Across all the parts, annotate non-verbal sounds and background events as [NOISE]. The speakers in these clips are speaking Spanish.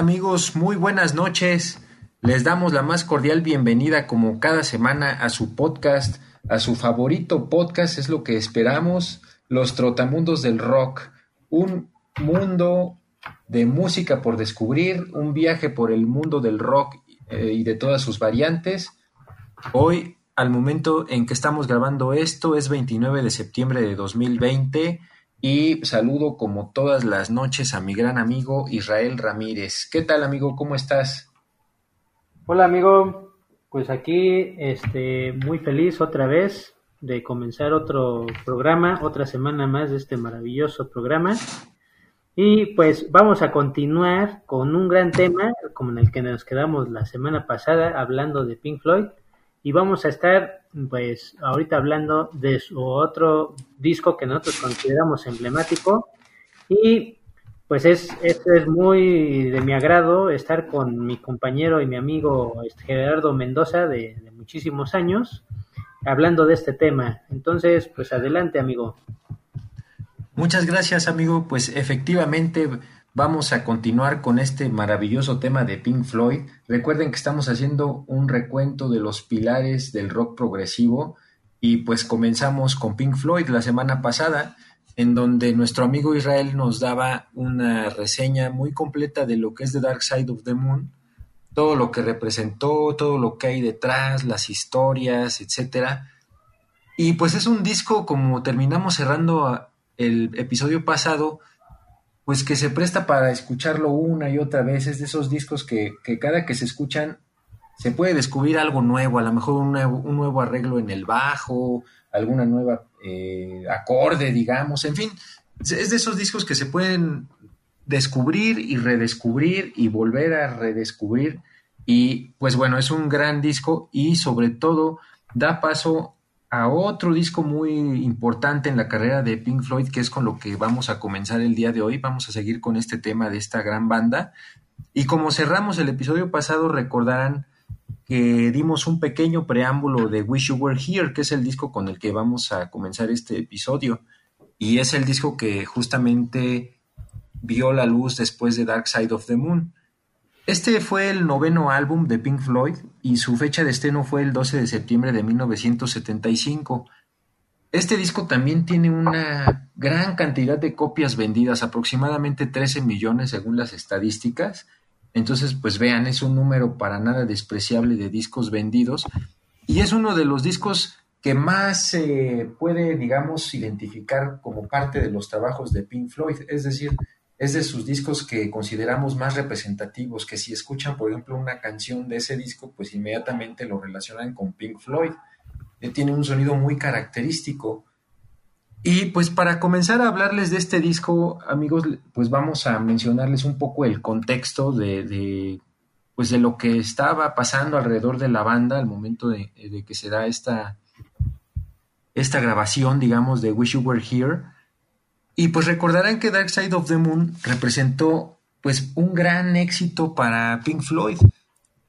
amigos, muy buenas noches. Les damos la más cordial bienvenida como cada semana a su podcast, a su favorito podcast, es lo que esperamos, Los Trotamundos del Rock, un mundo de música por descubrir, un viaje por el mundo del rock eh, y de todas sus variantes. Hoy, al momento en que estamos grabando esto, es 29 de septiembre de 2020 y saludo como todas las noches a mi gran amigo Israel Ramírez. ¿Qué tal amigo? ¿Cómo estás? Hola amigo, pues aquí este muy feliz otra vez de comenzar otro programa, otra semana más de este maravilloso programa. Y pues vamos a continuar con un gran tema, como en el que nos quedamos la semana pasada, hablando de Pink Floyd. Y vamos a estar, pues, ahorita hablando de su otro disco que nosotros consideramos emblemático. Y pues es, es, es muy de mi agrado estar con mi compañero y mi amigo este, Gerardo Mendoza de, de muchísimos años, hablando de este tema. Entonces, pues adelante, amigo. Muchas gracias, amigo. Pues efectivamente vamos a continuar con este maravilloso tema de Pink Floyd. Recuerden que estamos haciendo un recuento de los pilares del rock progresivo y pues comenzamos con Pink Floyd la semana pasada, en donde nuestro amigo Israel nos daba una reseña muy completa de lo que es The Dark Side of the Moon, todo lo que representó, todo lo que hay detrás, las historias, etcétera. Y pues es un disco como terminamos cerrando a- el episodio pasado, pues que se presta para escucharlo una y otra vez. Es de esos discos que, que cada que se escuchan se puede descubrir algo nuevo, a lo mejor un nuevo, arreglo en el bajo, alguna nueva eh, acorde, digamos, en fin, es de esos discos que se pueden descubrir y redescubrir y volver a redescubrir. Y pues bueno, es un gran disco y sobre todo da paso a otro disco muy importante en la carrera de Pink Floyd, que es con lo que vamos a comenzar el día de hoy. Vamos a seguir con este tema de esta gran banda. Y como cerramos el episodio pasado, recordarán que dimos un pequeño preámbulo de Wish You Were Here, que es el disco con el que vamos a comenzar este episodio. Y es el disco que justamente vio la luz después de Dark Side of the Moon. Este fue el noveno álbum de Pink Floyd y su fecha de estreno fue el 12 de septiembre de 1975. Este disco también tiene una gran cantidad de copias vendidas, aproximadamente 13 millones según las estadísticas. Entonces, pues vean, es un número para nada despreciable de discos vendidos y es uno de los discos que más se puede, digamos, identificar como parte de los trabajos de Pink Floyd. Es decir, es de sus discos que consideramos más representativos, que si escuchan, por ejemplo, una canción de ese disco, pues inmediatamente lo relacionan con Pink Floyd. Eh, Tiene un sonido muy característico. Y pues para comenzar a hablarles de este disco, amigos, pues vamos a mencionarles un poco el contexto de, pues de lo que estaba pasando alrededor de la banda al momento de, de que se da esta, esta grabación, digamos, de Wish You Were Here. Y pues recordarán que Dark Side of the Moon representó pues un gran éxito para Pink Floyd.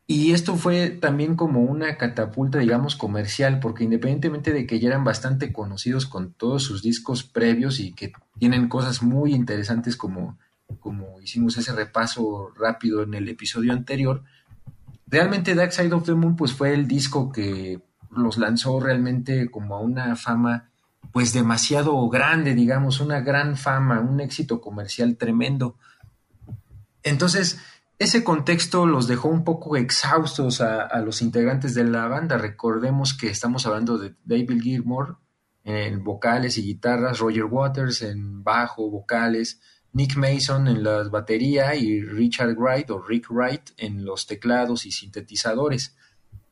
Y esto fue también como una catapulta, digamos, comercial, porque independientemente de que ya eran bastante conocidos con todos sus discos previos y que tienen cosas muy interesantes como, como hicimos ese repaso rápido en el episodio anterior, realmente Dark Side of the Moon pues fue el disco que los lanzó realmente como a una fama pues demasiado grande, digamos, una gran fama, un éxito comercial tremendo. Entonces, ese contexto los dejó un poco exhaustos a, a, los integrantes de la banda. Recordemos que estamos hablando de David Gilmour en vocales y guitarras, Roger Waters en bajo, vocales, Nick Mason en la batería y Richard Wright o Rick Wright en los teclados y sintetizadores.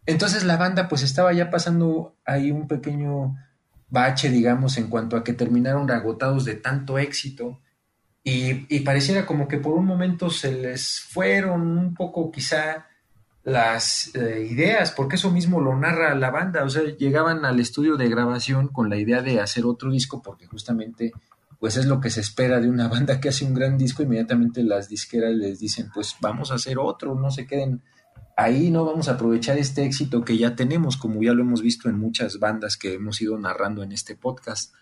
Entonces la banda pues estaba ya pasando ahí un pequeño bache, digamos, en cuanto a que terminaron agotados de tanto éxito. Y, pareciera como que por un momento se les fueron un poco quizá las eh, ideas, porque eso mismo lo narra la banda, o sea, llegaban al estudio de grabación con la idea de hacer otro disco, porque justamente pues es lo que se espera de una [LAUGHS] banda que hace un gran disco, inmediatamente las disqueras les dicen, pues vamos a hacer otro, no se queden ahí, no vamos a aprovechar este éxito que ya tenemos, como ya lo hemos visto en muchas bandas que hemos ido narrando en este podcast.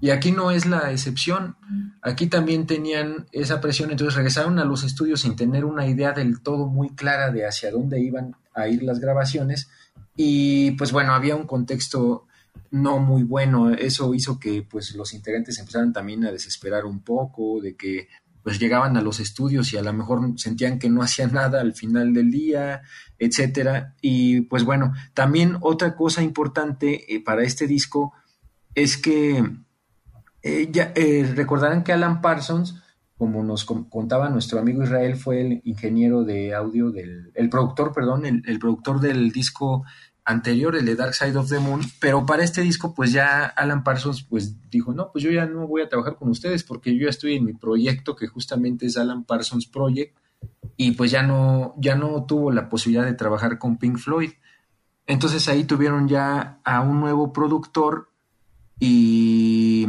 Y aquí no es la excepción. Aquí también tenían esa presión, entonces regresaron a los estudios sin tener una idea del todo muy clara de hacia dónde iban a ir las grabaciones. Y pues bueno, había un contexto no muy bueno. Eso hizo que pues los integrantes empezaran también a desesperar un poco, de que pues llegaban a los estudios y a lo mejor sentían que no hacían [LAUGHS] nada al final del día, etcétera. Y pues bueno, también otra cosa importante eh, para este disco es que eh, eh, recordarán que Alan Parsons, como nos contaba nuestro amigo Israel, fue el ingeniero de audio del, el productor, perdón, el, el productor del disco anterior, el de Dark Side of the Moon, pero para este disco pues ya Alan Parsons pues dijo, no, pues yo ya no voy a trabajar con ustedes porque yo ya estoy en mi proyecto que justamente es Alan Parsons Project y pues ya no, ya no tuvo la posibilidad de trabajar con Pink Floyd. Entonces ahí tuvieron ya a un nuevo productor y,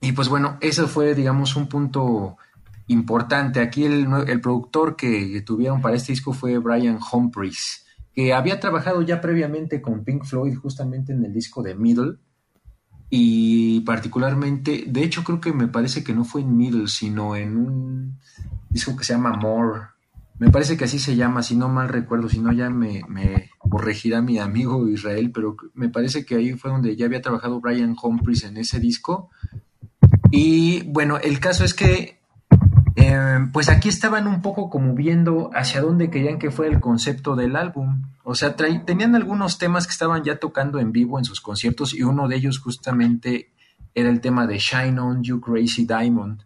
y pues bueno, eso fue digamos un punto importante. Aquí el, el productor que tuvieron para este disco fue Brian Humphries que había trabajado ya previamente con Pink Floyd justamente en el disco de Middle y particularmente, de hecho creo que me parece que no fue en Middle, sino en un disco que se llama More. Me parece que así se llama, si no mal recuerdo, si no ya me, corregirá mi amigo Israel, pero me parece que ahí fue donde ya había trabajado Brian Humphries en ese disco. Y bueno, el caso es que eh, pues aquí estaban un poco como viendo hacia dónde querían que fuera el concepto del álbum. O sea, tenían algunos temas que estaban ya tocando en vivo en sus conciertos y uno de ellos justamente era el tema de Shine On You Crazy Diamond.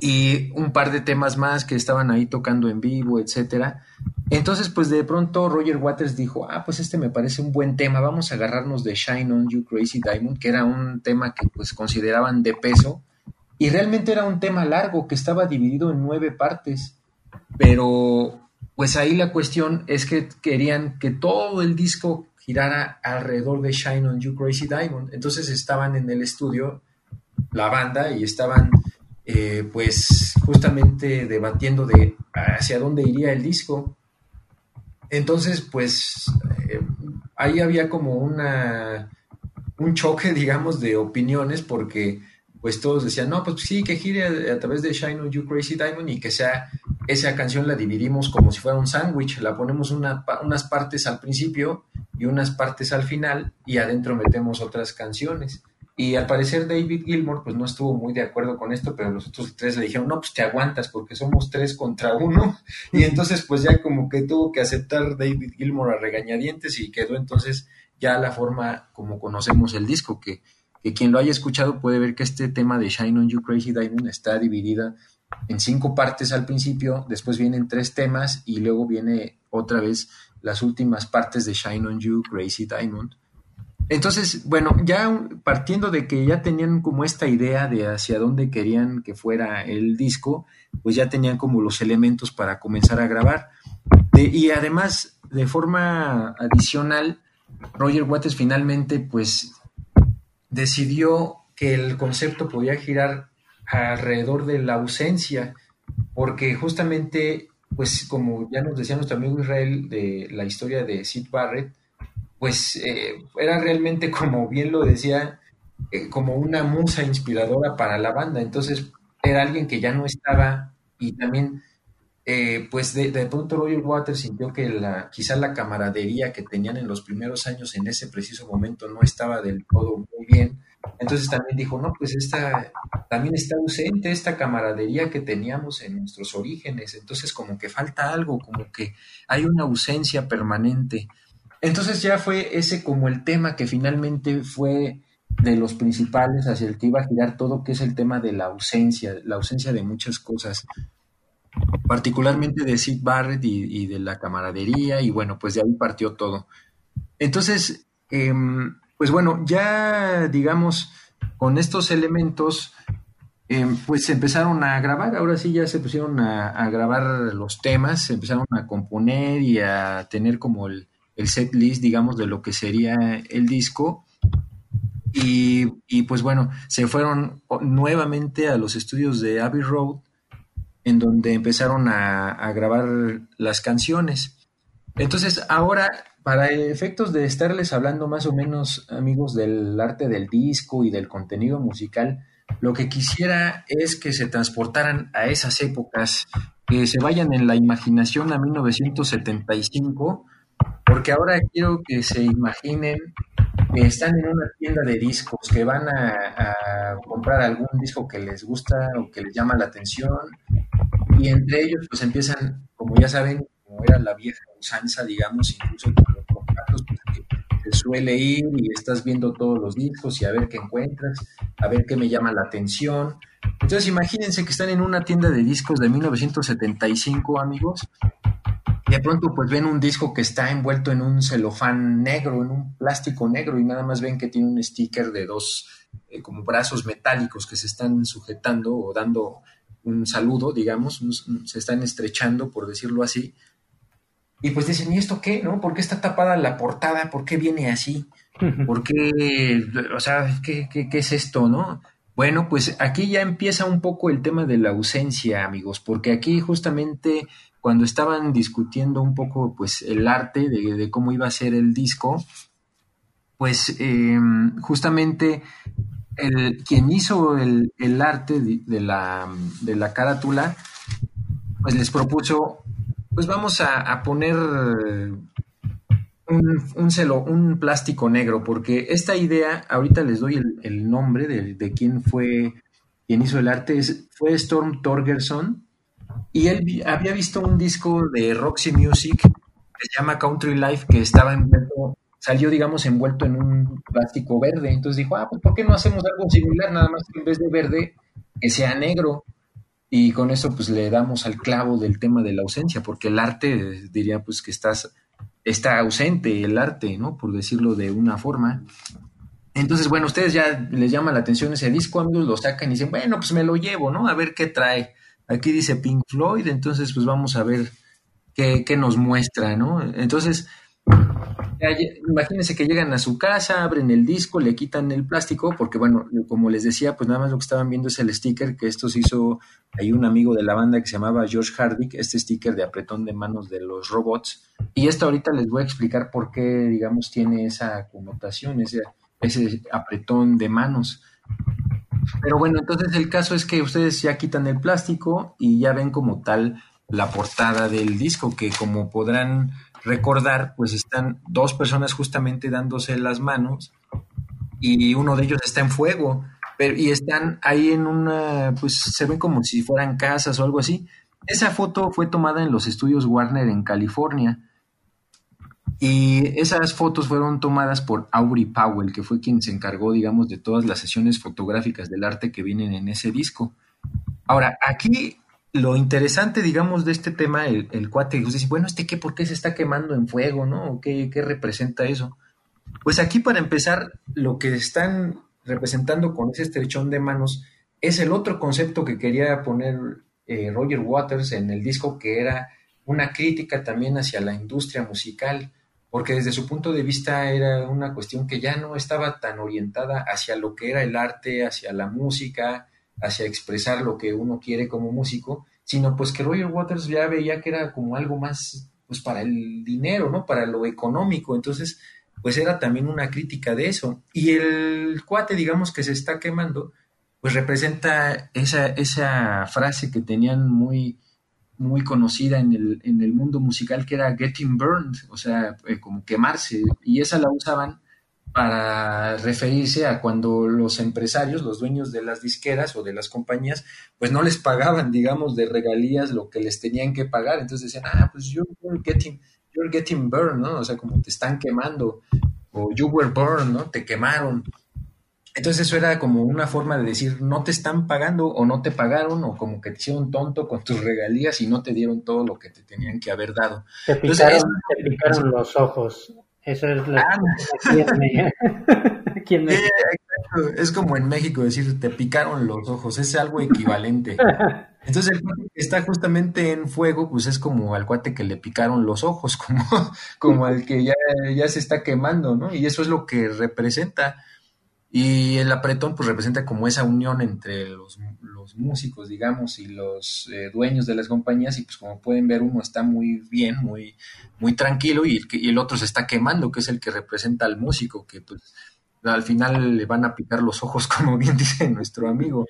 Y un par de temas más que estaban ahí tocando en vivo, etcétera. Entonces, pues de pronto Roger Waters dijo, ah, pues este me parece un buen tema, vamos a agarrarnos de Shine On You Crazy Diamond, que era un tema que pues consideraban de peso y realmente era un tema largo que estaba dividido en nueve partes, pero pues ahí la cuestión es que querían que todo el disco girara alrededor de Shine on You Crazy Diamond. Entonces estaban en el estudio la banda y estaban eh, pues justamente debatiendo de hacia dónde iría el disco. Entonces pues eh, ahí había como una un choque [LAUGHS] digamos de opiniones porque pues todos decían, no, pues sí, que gire a, través de Shine on You Crazy Diamond y que sea esa canción la dividimos como si fuera un sándwich, la ponemos unas partes al principio y unas partes al final y adentro metemos otras canciones. Y al parecer David Gilmour pues no estuvo muy de acuerdo con esto, pero los otros tres le dijeron, no, pues te aguantas porque somos tres contra uno. [LAUGHS] Y entonces pues ya como que tuvo que aceptar David Gilmour a regañadientes y quedó entonces ya la forma como conocemos el disco, que que quien lo haya escuchado puede ver que este tema de Shine on You Crazy Diamond está dividida en cinco partes al principio, después vienen tres temas y luego viene otra vez las últimas partes de Shine on You Crazy Diamond. Entonces, bueno, ya partiendo de que ya tenían como esta idea de hacia dónde querían que fuera el disco, pues ya tenían como los elementos para comenzar a grabar. y además, de forma adicional, Roger Waters finalmente pues decidió que el concepto podía girar alrededor de la ausencia, porque justamente, pues como ya nos decía nuestro amigo Israel de la historia de Sid Barrett, pues eh, era realmente, [LAUGHS] como bien lo decía, eh, como una musa inspiradora para la banda. Entonces era alguien que ya no estaba y también, eh, pues de, de, pronto Roger Waters sintió que la, quizá la camaradería que tenían en los primeros años en ese preciso momento no estaba del todo muy bien. Entonces también dijo, no, pues esta, también está ausente esta camaradería que teníamos en nuestros orígenes, entonces como que falta algo, como que hay una ausencia permanente. Entonces ya fue ese como el tema que finalmente fue de los principales hacia el que iba a girar todo, que es el tema de la ausencia, la ausencia de muchas cosas, particularmente de Sid Barrett y, de la camaradería, y bueno, pues de ahí partió todo. Entonces, em, pues bueno, ya digamos, con estos elementos, em, pues se empezaron a grabar, ahora sí ya se pusieron a, grabar los temas, se empezaron a componer y a tener como el, el set list, digamos, de lo que sería el disco. Y, y, pues bueno, se fueron nuevamente a los estudios de Abbey Road, en donde empezaron a, a grabar las canciones. Entonces, ahora para efectos de estarles hablando más o menos, amigos, del arte del disco y del contenido musical, lo que quisiera es que se transportaran a esas épocas, que se vayan en la imaginación a 1975, porque ahora quiero que se imaginen que están en una tienda de discos, que van a, comprar algún disco que les gusta o que les llama la atención, y entre ellos pues empiezan, como ya saben, como era la vieja usanza, digamos, incluso con los contactos, pues, te suele ir y estás viendo todos los discos y a ver qué encuentras, a ver qué me llama la atención. Entonces imagínense que están en una tienda de discos de 1975, amigos, de pronto pues ven un disco que está envuelto en un celofán negro, en un plástico negro, y nada más ven que tiene un sticker de dos eh, como brazos metálicos que se están sujetando o dando un saludo, digamos, se están estrechando, por decirlo así. Y pues dicen, ¿y esto qué? ¿No? ¿Por qué está tapada la portada? ¿Por qué viene así? [LAUGHS] ¿Por qué? O sea, ¿qué, qué, qué es esto, no? Bueno, pues aquí ya empieza un poco el tema de la ausencia, amigos, porque aquí justamente cuando estaban discutiendo un poco pues el arte de, cómo iba a ser el disco, pues em, justamente el, quien hizo el, arte de, la, de la carátula, pues les propuso, pues vamos a, poner un, un, plástico negro, porque esta idea, ahorita les doy el, nombre de, de, quién fue, quien hizo el arte, fue Storm Torgerson, y él había visto un disco de Roxy Music que se llama Country Life, que estaba envuelto, salió, digamos, envuelto en un plástico verde. Entonces dijo, ah, pues ¿por qué no hacemos algo similar? Nada más que en vez de verde, que sea negro. Y con eso, pues le damos al clavo del tema de la ausencia, porque el arte, diría, pues que estás, está ausente el arte, ¿no? Por decirlo de una forma. Entonces, bueno, ustedes ya les llama la atención ese disco, amigos, lo sacan y dicen, bueno, pues me lo llevo, ¿no? A ver qué trae. Aquí dice Pink Floyd, entonces pues vamos a ver qué, nos muestra, ¿no? Entonces, imagínense que llegan a su casa, abren el disco, le quitan el plástico, porque bueno, como les decía, pues nada más lo que estaban viendo es el sticker, que esto se hizo, hay un amigo de la banda que se llamaba George Hardick, este sticker de apretón de manos de los robots, y esto ahorita les voy a explicar por qué, digamos, tiene esa connotación, ese, ese apretón de manos. Pero bueno, entonces el caso es que ustedes ya quitan el plástico y ya ven como tal la portada del disco, que como podrán recordar, pues están dos personas justamente dándose las manos y uno de ellos está en fuego, pero, y están ahí en una, pues se ven como si fueran casas o algo así. Esa foto fue tomada en los estudios Warner en California y esas fotos fueron tomadas por Aubrey Powell, que fue quien se encargó, digamos, de todas las sesiones fotográficas del arte que vienen en ese disco. Ahora, aquí lo interesante, digamos, de este tema, el, el cuate, usted dice, bueno, ¿este qué? ¿Por qué se está quemando en fuego? ¿No? ¿Qué, ¿Qué representa eso? Pues aquí, para empezar, lo que están representando con ese estrechón de manos es el otro concepto que quería poner eh, Roger Waters en el disco, que era una crítica también hacia la industria musical porque desde su punto de vista era una cuestión que ya no estaba tan orientada hacia lo que era el arte, hacia la música, hacia expresar lo que uno quiere como músico, sino pues que Roger Waters ya veía que era como algo más pues para el dinero, ¿no? Para lo económico, entonces pues era también una crítica de eso. Y el cuate, digamos, que se está quemando, pues representa esa, esa frase que tenían muy, muy conocida en el, en el mundo musical que era Getting Burned, o sea, eh, como quemarse, y esa la usaban para referirse a cuando los empresarios, los dueños de las disqueras o de las compañías, pues no les pagaban, digamos, de regalías lo que les tenían que pagar. Entonces decían, ah, pues you're getting, you're getting burned, ¿no? O sea, como te están quemando, o you were burned, ¿no? Te quemaron. Entonces eso era como una forma de decir, no te están pagando o no te pagaron o como que te hicieron tonto con tus regalías y no te dieron todo lo que te tenían que haber dado. Te picaron, te picaron los ojos. Eso es lo Ah, ¿Quién [LAUGHS] me- [LAUGHS] Sí, exacto. Es como en México decir, te picaron los ojos, es algo equivalente. [LAUGHS] Entonces el cuate que está justamente en fuego, pues es como al cuate que le picaron los ojos, como, como al que ya, ya se está quemando, ¿no? Y eso es lo que representa. Y el apretón, pues representa como esa unión entre los, los músicos, digamos, y los eh, dueños de las compañías. Y pues como pueden ver, uno está muy bien, muy, muy tranquilo, y el, y el otro se está quemando, que es el que representa al músico, que pues al final le van a picar los ojos, [LAUGHS] como bien dice nuestro amigo.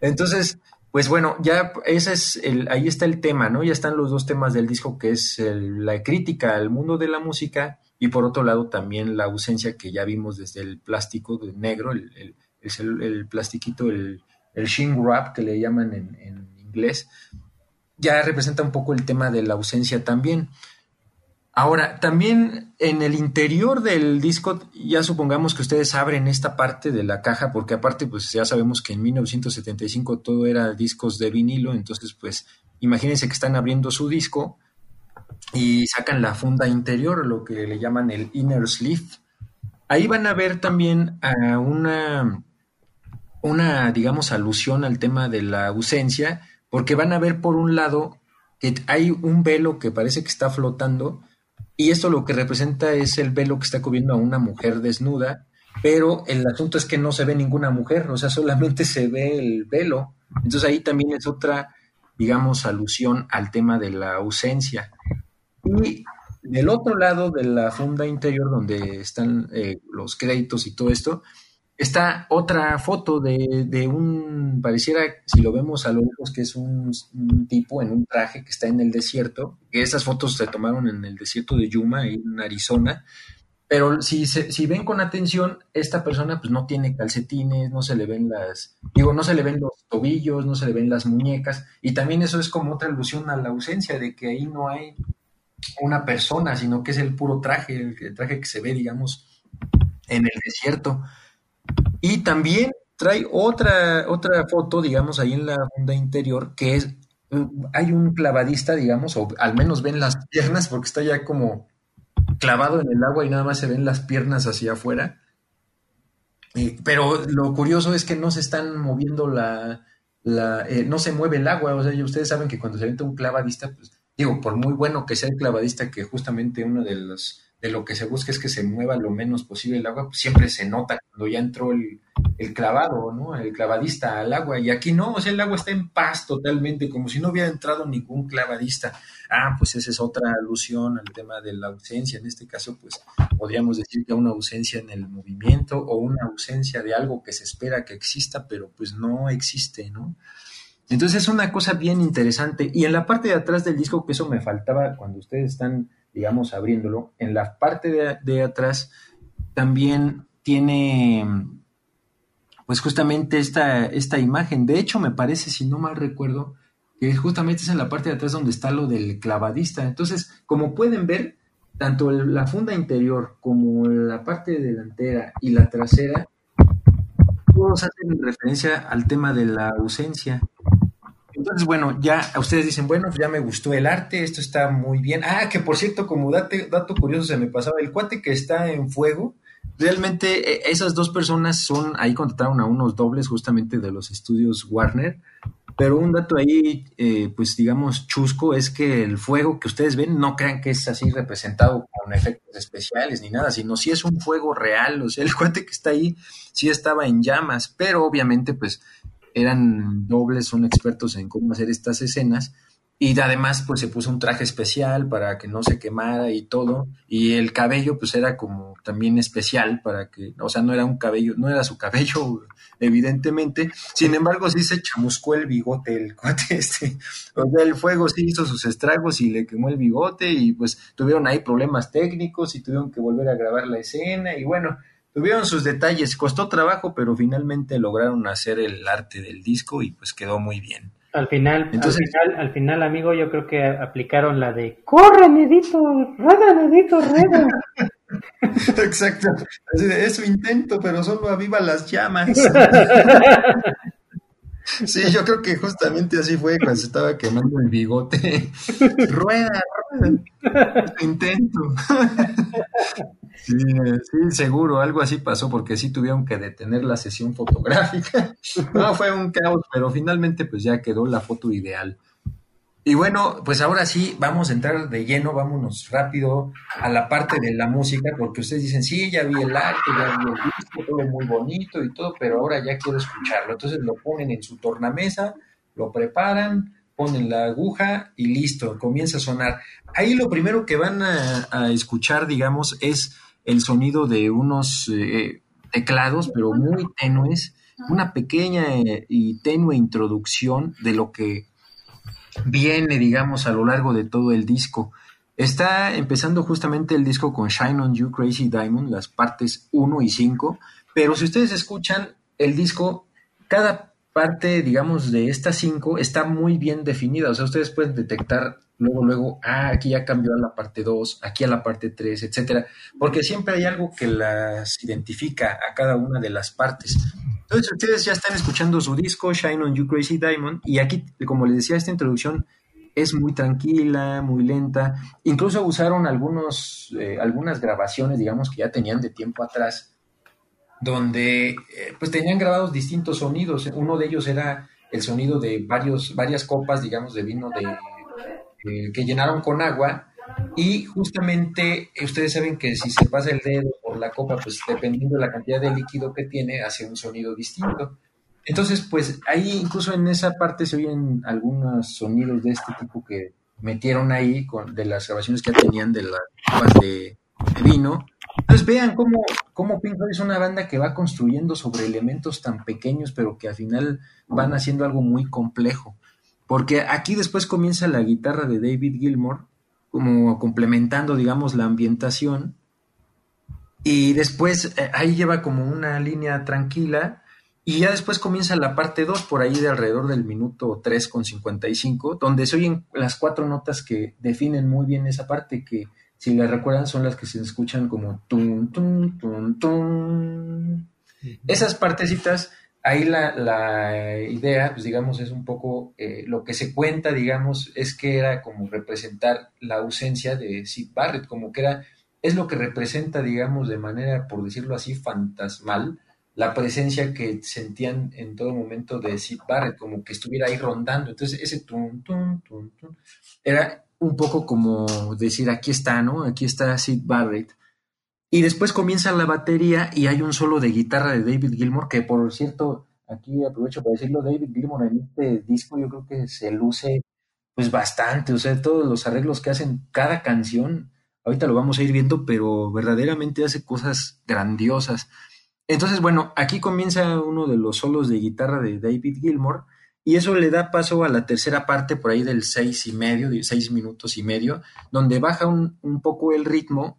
Entonces, pues bueno, ya ese es el, ahí está el tema, ¿no? Ya están los dos temas del disco, que es el- la crítica al mundo de la música y por otro lado también la ausencia que ya vimos desde el plástico negro, el, el, el, el plastiquito, el, el shin wrap que le llaman en, en inglés, ya representa un poco el tema de la ausencia también. Ahora, también en el interior del disco, ya supongamos que ustedes abren esta parte de la caja, porque aparte, pues ya sabemos que en 1975 todo era discos de vinilo, entonces, pues imagínense que están abriendo su disco y sacan la funda interior, lo que le llaman el inner sleeve. Ahí van a ver también una, una, digamos, alusión al tema de la ausencia, porque van a ver por un lado que hay un velo que parece que está flotando, y esto lo que representa es el velo que está cubriendo a una mujer desnuda, pero el asunto es que no se ve ninguna mujer, o sea, [LAUGHS] solamente se ve el velo. Entonces ahí también es otra, digamos, alusión al tema de la ausencia. Y del otro lado de la funda interior, donde están eh, los créditos y todo esto, está otra foto de, de, un, pareciera, si lo vemos a lo lejos, que es un, un, tipo en un traje que está en el desierto, que esas fotos se tomaron en el desierto de Yuma, en Arizona, pero si, se, si ven con atención, esta persona pues no tiene calcetines, no se le ven las, digo, no se le ven los tobillos, no se le ven las muñecas, y también eso es como otra alusión a la ausencia de que ahí no hay una persona, sino que es el puro traje, el, traje que se ve, digamos, en el desierto. Y también trae otra, otra foto, digamos, ahí en la funda interior, que es, hay un clavadista, digamos, o al menos ven las piernas, porque está ya como clavado en el agua y nada más se ven las piernas hacia afuera. Pero lo curioso es que no se están moviendo la, la eh, no se mueve el agua, o sea, ustedes saben que cuando se avienta un clavadista, pues digo, por muy bueno que sea el clavadista, que justamente uno de los de lo que se busca es que se mueva lo menos posible el agua, pues siempre se nota cuando ya entró el, el, clavado, ¿no? El clavadista al agua. Y aquí no, o sea, el agua está en paz totalmente, como si no hubiera entrado ningún clavadista. Ah, pues esa es otra alusión al tema de la ausencia. En este caso, pues podríamos decir que una ausencia en el movimiento o una ausencia de algo que se espera que exista, pero pues no existe, ¿no? Entonces es una cosa bien interesante. Y en la parte de atrás del disco, que eso me faltaba cuando ustedes están digamos, abriéndolo, en la parte de, atrás también tiene, pues justamente esta, esta imagen. De hecho, me parece, si no mal recuerdo, que justamente es en la parte de atrás donde está lo del clavadista. Entonces, como pueden ver, tanto la funda interior como la parte delantera y la trasera, todos hacen referencia al tema de la ausencia. Entonces, bueno, ya ustedes dicen, bueno, ya me gustó el arte, esto está muy bien. Ah, que por cierto, como dato curioso se me pasaba, el cuate que está en fuego, realmente eh, esas dos personas son, ahí contrataron a unos dobles justamente de los estudios Warner, pero un dato ahí, eh, pues digamos, chusco, es que el fuego que ustedes ven, no crean que es así representado con efectos especiales ni nada, sino si es un fuego real, o sea, el cuate que está ahí sí estaba en llamas, pero obviamente, pues eran dobles, son expertos en cómo hacer estas escenas y además pues se puso un traje especial para que no se quemara y todo y el cabello pues era como también especial para que, o sea, no era un cabello, no era su cabello [LAUGHS] evidentemente, sin embargo sí se chamuscó el bigote el [LAUGHS] cuate este, o sea, el fuego sí hizo sus estragos y le quemó el bigote y pues tuvieron ahí problemas técnicos y tuvieron que volver a grabar la escena y bueno, tuvieron sus detalles, costó trabajo, pero finalmente lograron hacer el arte del disco y pues quedó muy bien. Al final, Entonces- al final, al final, amigo, yo creo que aplicaron la de ¡Corre, Nedito! ¡Rueda, Nedito, rueda! [LAUGHS] Exacto. Es su intento, pero solo aviva las llamas. [LAUGHS] Sí, yo creo que justamente así fue cuando se estaba quemando el bigote. [LAUGHS] Rueda, rueda. Intento. Sí, seguro, algo así pasó porque sí tuvieron que detener la sesión fotográfica. [LAUGHS] No, fue un caos, pero finalmente pues ya quedó la foto ideal. Y bueno, pues ahora sí, vamos a entrar de lleno, vámonos rápido a la parte de la música, porque ustedes dicen, sí, ya vi el arte, ya vi el todo muy bonito y todo, pero ahora ya quiero escucharlo. Entonces lo ponen en su tornamesa, lo preparan, ponen la aguja y listo, comienza a sonar. Ahí lo primero que van a escuchar, digamos, es el sonido de unos eh, teclados, pero muy tenues, una pequeña eh, y tenue introducción de lo que viene, digamos, a lo largo de todo el disco. Está empezando justamente el disco con Shine on You Crazy Diamond, las partes 1 y 5, pero si ustedes escuchan el disco, cada parte, digamos, de estas 5 está muy bien definida, o sea, ustedes pueden detectar luego, luego, ah, aquí ya cambió a la parte 2, aquí a la parte 3, etcétera, porque siempre hay algo que las identifica a cada una de las partes. Entonces ustedes ya están escuchando su disco Shine on You Crazy Diamond y aquí, como les decía, esta introducción es muy tranquila, muy lenta. Incluso usaron algunos, eh, algunas grabaciones, digamos, que ya tenían de tiempo atrás, donde eh, pues tenían grabados distintos sonidos. Uno de ellos era el sonido de varios, varias copas, digamos, de vino de, eh, que llenaron con agua. Y justamente eh, ustedes saben que si se pasa el dedo por la copa, pues dependiendo de la cantidad de líquido que tiene, hace un sonido distinto. Entonces, pues ahí incluso en esa parte se oyen algunos sonidos de este tipo que metieron ahí con, de las grabaciones que tenían de las copas de, de vino. Entonces vean cómo, cómo Pink Floyd es una banda que va construyendo sobre elementos tan pequeños, pero que al final van haciendo algo muy complejo. Porque aquí después comienza la guitarra de David Gilmour, como complementando, digamos, la ambientación. Y después eh, ahí lleva como una línea tranquila. Y ya después comienza la parte 2, por ahí de alrededor del minuto 3 con 55, donde se oyen las cuatro notas que definen muy bien esa parte, que si la recuerdan son las que se escuchan como tum, tum, tum, tum. Esas partecitas, ahí la, la idea, pues digamos, es un poco eh, lo que se cuenta, digamos, es que era como representar la ausencia de Sid Barrett, como que era, es lo que representa, digamos, de manera, por decirlo así, fantasmal, la presencia que sentían en todo momento de Sid Barrett, como que estuviera ahí rondando. Entonces, ese tum, tum, tum, tum, era un poco como decir, aquí está, ¿no? Aquí está Sid Barrett. Y después comienza la batería y hay un solo de guitarra de David Gilmour, que por cierto, aquí aprovecho para decirlo, David Gilmour en este disco yo creo que se luce pues bastante, o sea, todos los arreglos que hacen cada canción, ahorita lo vamos a ir viendo, pero verdaderamente hace cosas grandiosas. Entonces, bueno, aquí comienza uno de los solos de guitarra de David Gilmour y eso le da paso a la tercera parte por ahí del seis y medio, de seis minutos y medio, donde baja un, un poco el ritmo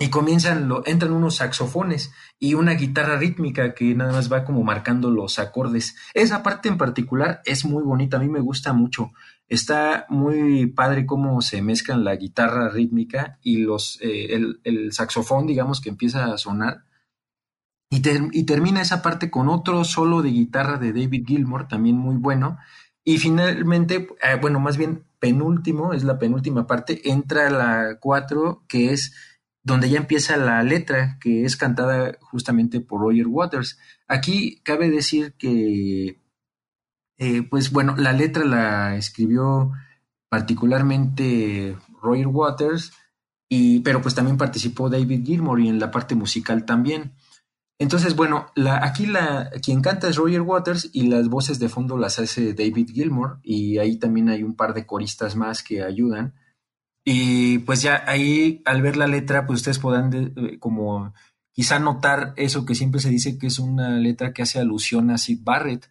y comienzan, lo, entran unos saxofones y una guitarra rítmica que nada más va como marcando los acordes. Esa parte en particular es muy bonita, a mí me gusta mucho. Está muy padre cómo se mezclan la guitarra rítmica y los, eh, el, el, saxofón, digamos, que empieza a sonar. Y, y, termina esa parte con otro solo de guitarra de David Gilmour, también muy bueno. Y finalmente, eh, bueno, más bien penúltimo, es la penúltima parte, entra la 4, que es donde ya empieza la letra, que es cantada justamente por Roger Waters. Aquí cabe decir que, eh, pues bueno, la letra la escribió particularmente Roger Waters, y, pero pues también participó David Gilmour y en la parte musical también. Entonces, bueno, aquí la, quien canta es Roger Waters y las voces de fondo las hace David Gilmour y ahí también hay un par de coristas más que ayudan. Y pues ya ahí al ver la letra, pues ustedes podrán de, como quizá notar eso que siempre se dice que es una letra que hace alusión a Sid Barrett.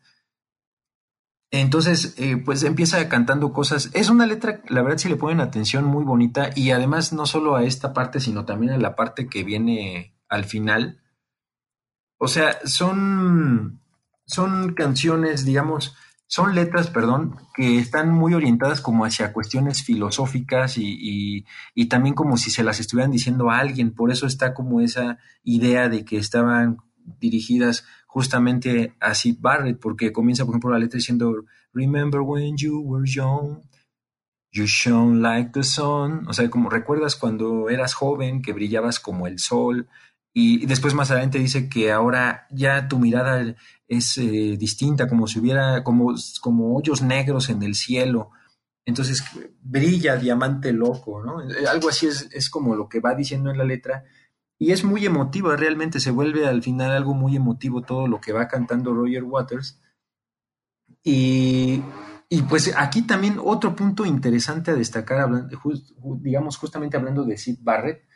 Entonces, eh, pues empieza cantando cosas. Es una letra, la verdad, si le ponen atención, muy bonita. Y además, no solo a esta parte, sino también a la parte que viene al final, O sea, son, son canciones, digamos, son letras, perdón, que están muy orientadas como hacia cuestiones filosóficas y, y, y, también como si se las estuvieran diciendo a alguien. Por eso está como esa idea de que estaban dirigidas justamente a Sid Barrett, porque comienza, por ejemplo, la letra diciendo Remember when you were young, you shone like the sun. O sea, como recuerdas cuando eras joven, que brillabas como el sol. Y, y después más adelante dice que ahora ya tu mirada es eh, distinta, como si hubiera, como, como hoyos negros en el cielo. Entonces brilla diamante loco, ¿no? Algo así es, es como lo que va diciendo en la letra. Y es muy emotiva, realmente se vuelve al final algo muy emotivo todo lo que va cantando Roger Waters. Y, y pues aquí también otro punto interesante a destacar, hablando, digamos justamente hablando de Sid Barrett,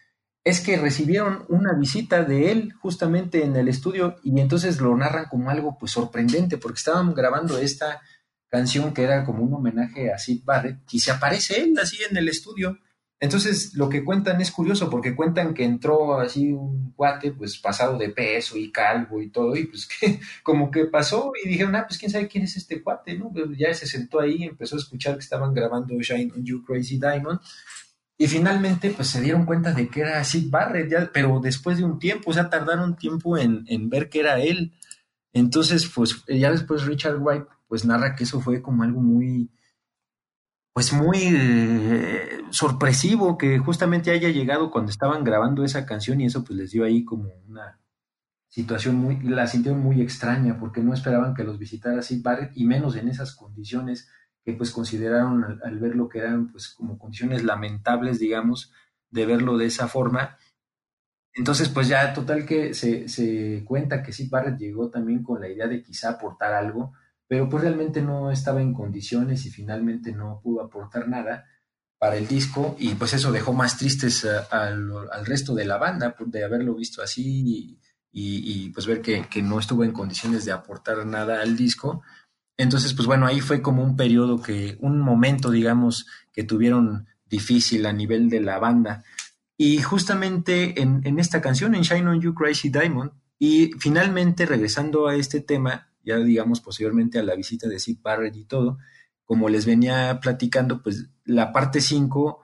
es que recibieron una visita de él justamente en el estudio y entonces lo narran como algo pues sorprendente porque estaban grabando esta canción que era como un homenaje a Sid Barrett y se aparece él así en el estudio. Entonces lo que cuentan es curioso porque cuentan que entró así un cuate pues pasado de peso y calvo y todo y pues [LAUGHS] que como que pasó y dijeron, ah, pues quién sabe quién es este cuate, ¿no? Pues ya se sentó ahí, empezó a escuchar que estaban grabando Shine on You Crazy Diamond y finalmente, pues se dieron cuenta de que era Sid Barrett, pero después de un tiempo, o sea, tardaron tiempo en, en, ver que era él. Entonces, pues ya después Richard Wright, pues narra que eso fue como algo muy, pues muy eh, sorpresivo, que justamente haya llegado cuando estaban grabando esa canción y eso pues les dio ahí como una situación muy, la sintieron muy extraña porque no esperaban que los visitara Sid Barrett y menos en esas condiciones que pues consideraron al, al, ver que eran pues como condiciones lamentables, digamos, de verlo de esa forma. Entonces, pues ya total que se, se cuenta que Sid Barrett llegó también con la idea de quizá aportar algo, pero pues realmente no estaba en condiciones y finalmente no pudo aportar nada para el disco y pues eso dejó más tristes a, a, al resto de la banda de haberlo visto así y, y, y pues ver que, que, no estuvo en condiciones de aportar nada al disco. Entonces, pues bueno, ahí fue como un periodo que, un momento, digamos, que tuvieron difícil a nivel de la banda. Y justamente en, esta canción, en Shine on You Crazy Diamond, y finalmente regresando a este tema, ya digamos posteriormente a la visita de Sid Barrett y todo, como les venía platicando, pues la parte 5,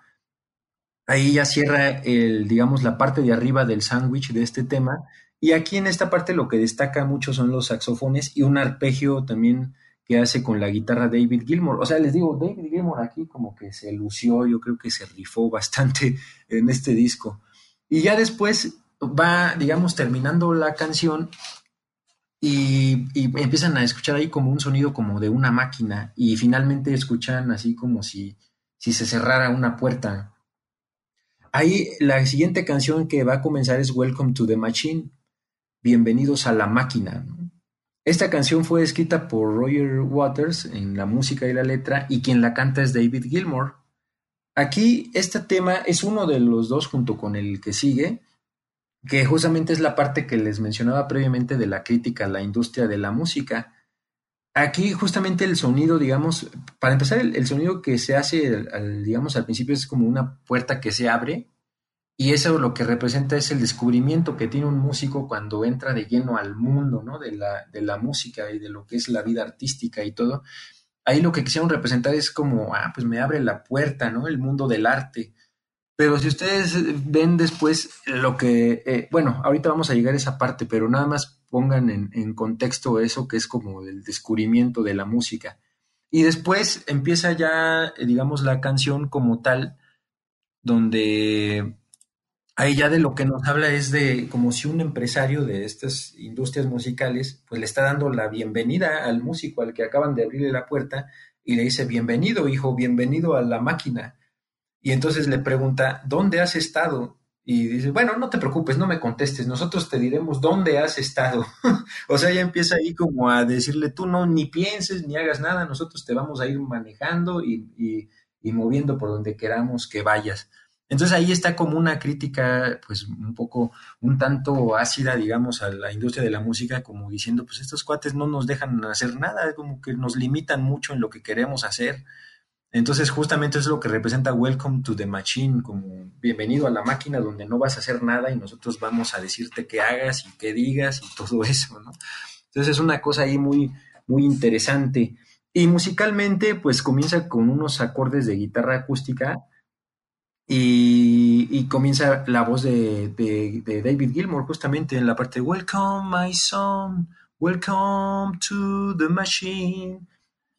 ahí ya cierra el, digamos, la parte de arriba del sándwich de este tema. Y aquí en esta parte lo que destaca mucho son los saxofones y un arpegio también que hace con la guitarra David Gilmour. O sea, les digo, David Gilmour aquí como que se lució, yo creo que se rifó bastante [LAUGHS] en este disco. Y ya después va, digamos, terminando la canción y, empiezan a escuchar ahí como un sonido como de una máquina y finalmente escuchan así como si, si se cerrara una puerta. Ahí la siguiente canción que va a comenzar es Welcome to the Machine. Bienvenidos a la máquina. Esta canción fue escrita por Roger Waters en la música y la letra y quien la canta es David Gilmour. Aquí este tema es uno de los dos junto con el que sigue, que justamente es la parte que les mencionaba previamente de la crítica a la industria de la música. Aquí justamente el sonido, digamos, para empezar el, el sonido que se hace, al, digamos, al principio es como una puerta que se abre y eso lo que representa es el descubrimiento que tiene un músico cuando entra de lleno al mundo ¿no? de, la, de la música y de lo que es la vida artística y todo. Ahí lo que quisieron representar es como, ah, pues me abre la puerta, ¿no? El mundo del arte. Pero si ustedes ven después lo que, eh, bueno, ahorita vamos a llegar a esa parte, pero nada más pongan en, en contexto eso que es como el descubrimiento de la música. Y después empieza ya, digamos, la canción como tal, donde ahí ya de lo que nos habla es de como si un empresario de estas industrias musicales pues le está dando la bienvenida al músico al que acaban de abrirle la puerta y le dice bienvenido hijo, bienvenido a la máquina. Y entonces le pregunta, ¿dónde has estado? Y dice, bueno, no te preocupes, no me contestes, nosotros te diremos dónde has estado. [LAUGHS] o sea, ya empieza ahí como a decirle, tú no, ni pienses, ni hagas nada, nosotros te vamos a ir manejando y, y, y moviendo por donde queramos que vayas. Entonces ahí está como una crítica, pues un poco, un tanto ácida, digamos, a la industria de la música, como diciendo, pues estos cuates no nos dejan hacer nada, como que nos limitan mucho en lo que queremos hacer. Entonces justamente es lo que representa Welcome to the Machine, como bienvenido a la máquina donde no vas a hacer nada y nosotros vamos a decirte qué hagas y qué digas y todo eso, ¿no? Entonces es una cosa ahí muy, muy interesante. Y musicalmente, pues comienza con unos acordes de guitarra acústica y, comienza la voz de, de, de, David Gilmour justamente en la parte Welcome my son, welcome to the machine.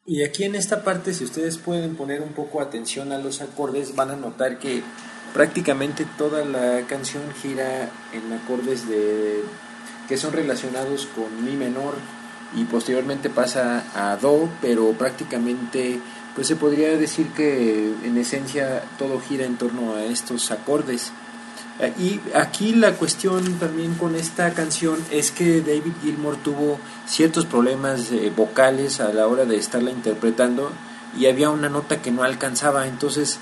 Y aquí en esta parte, si ustedes pueden poner un poco atención a los acordes, van a notar que prácticamente toda la canción gira en acordes de que son relacionados con mi menor y posteriormente pasa a do, pero prácticamente pues se podría decir que en esencia todo gira en torno a estos acordes. Y aquí la cuestión también con esta canción es que David Gilmour tuvo ciertos problemas eh, vocales a la hora de estarla interpretando y había una nota que no alcanzaba, entonces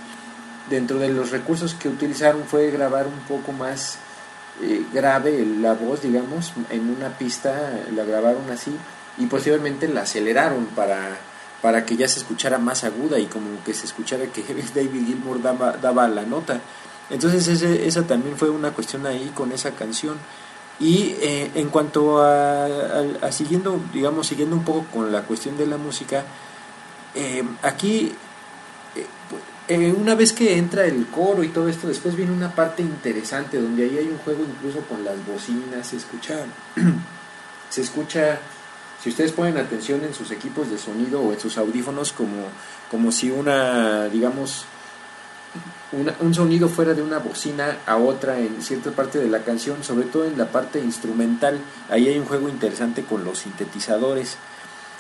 dentro de los recursos que utilizaron fue grabar un poco más eh, grave la voz, digamos, en una pista, la grabaron así y posteriormente la aceleraron para, para que ya se escuchara más aguda y como que se escuchara que [LAUGHS] David Gilmour daba, daba la nota. Entonces ese, esa también fue una cuestión ahí con esa canción. Y eh, en cuanto a, siguiendo, digamos, siguiendo un poco con la cuestión de la música, eh, aquí, eh, una vez que entra el coro y todo esto, después viene una parte interesante donde ahí hay un juego incluso con las bocinas, se escucha, [CLEARS THROAT] se escucha si ustedes ponen atención en sus equipos de sonido o en sus audífonos como, como si una, digamos, un sonido fuera de una bocina a otra en cierta parte de la canción, sobre todo en la parte instrumental, ahí hay un juego interesante con los sintetizadores.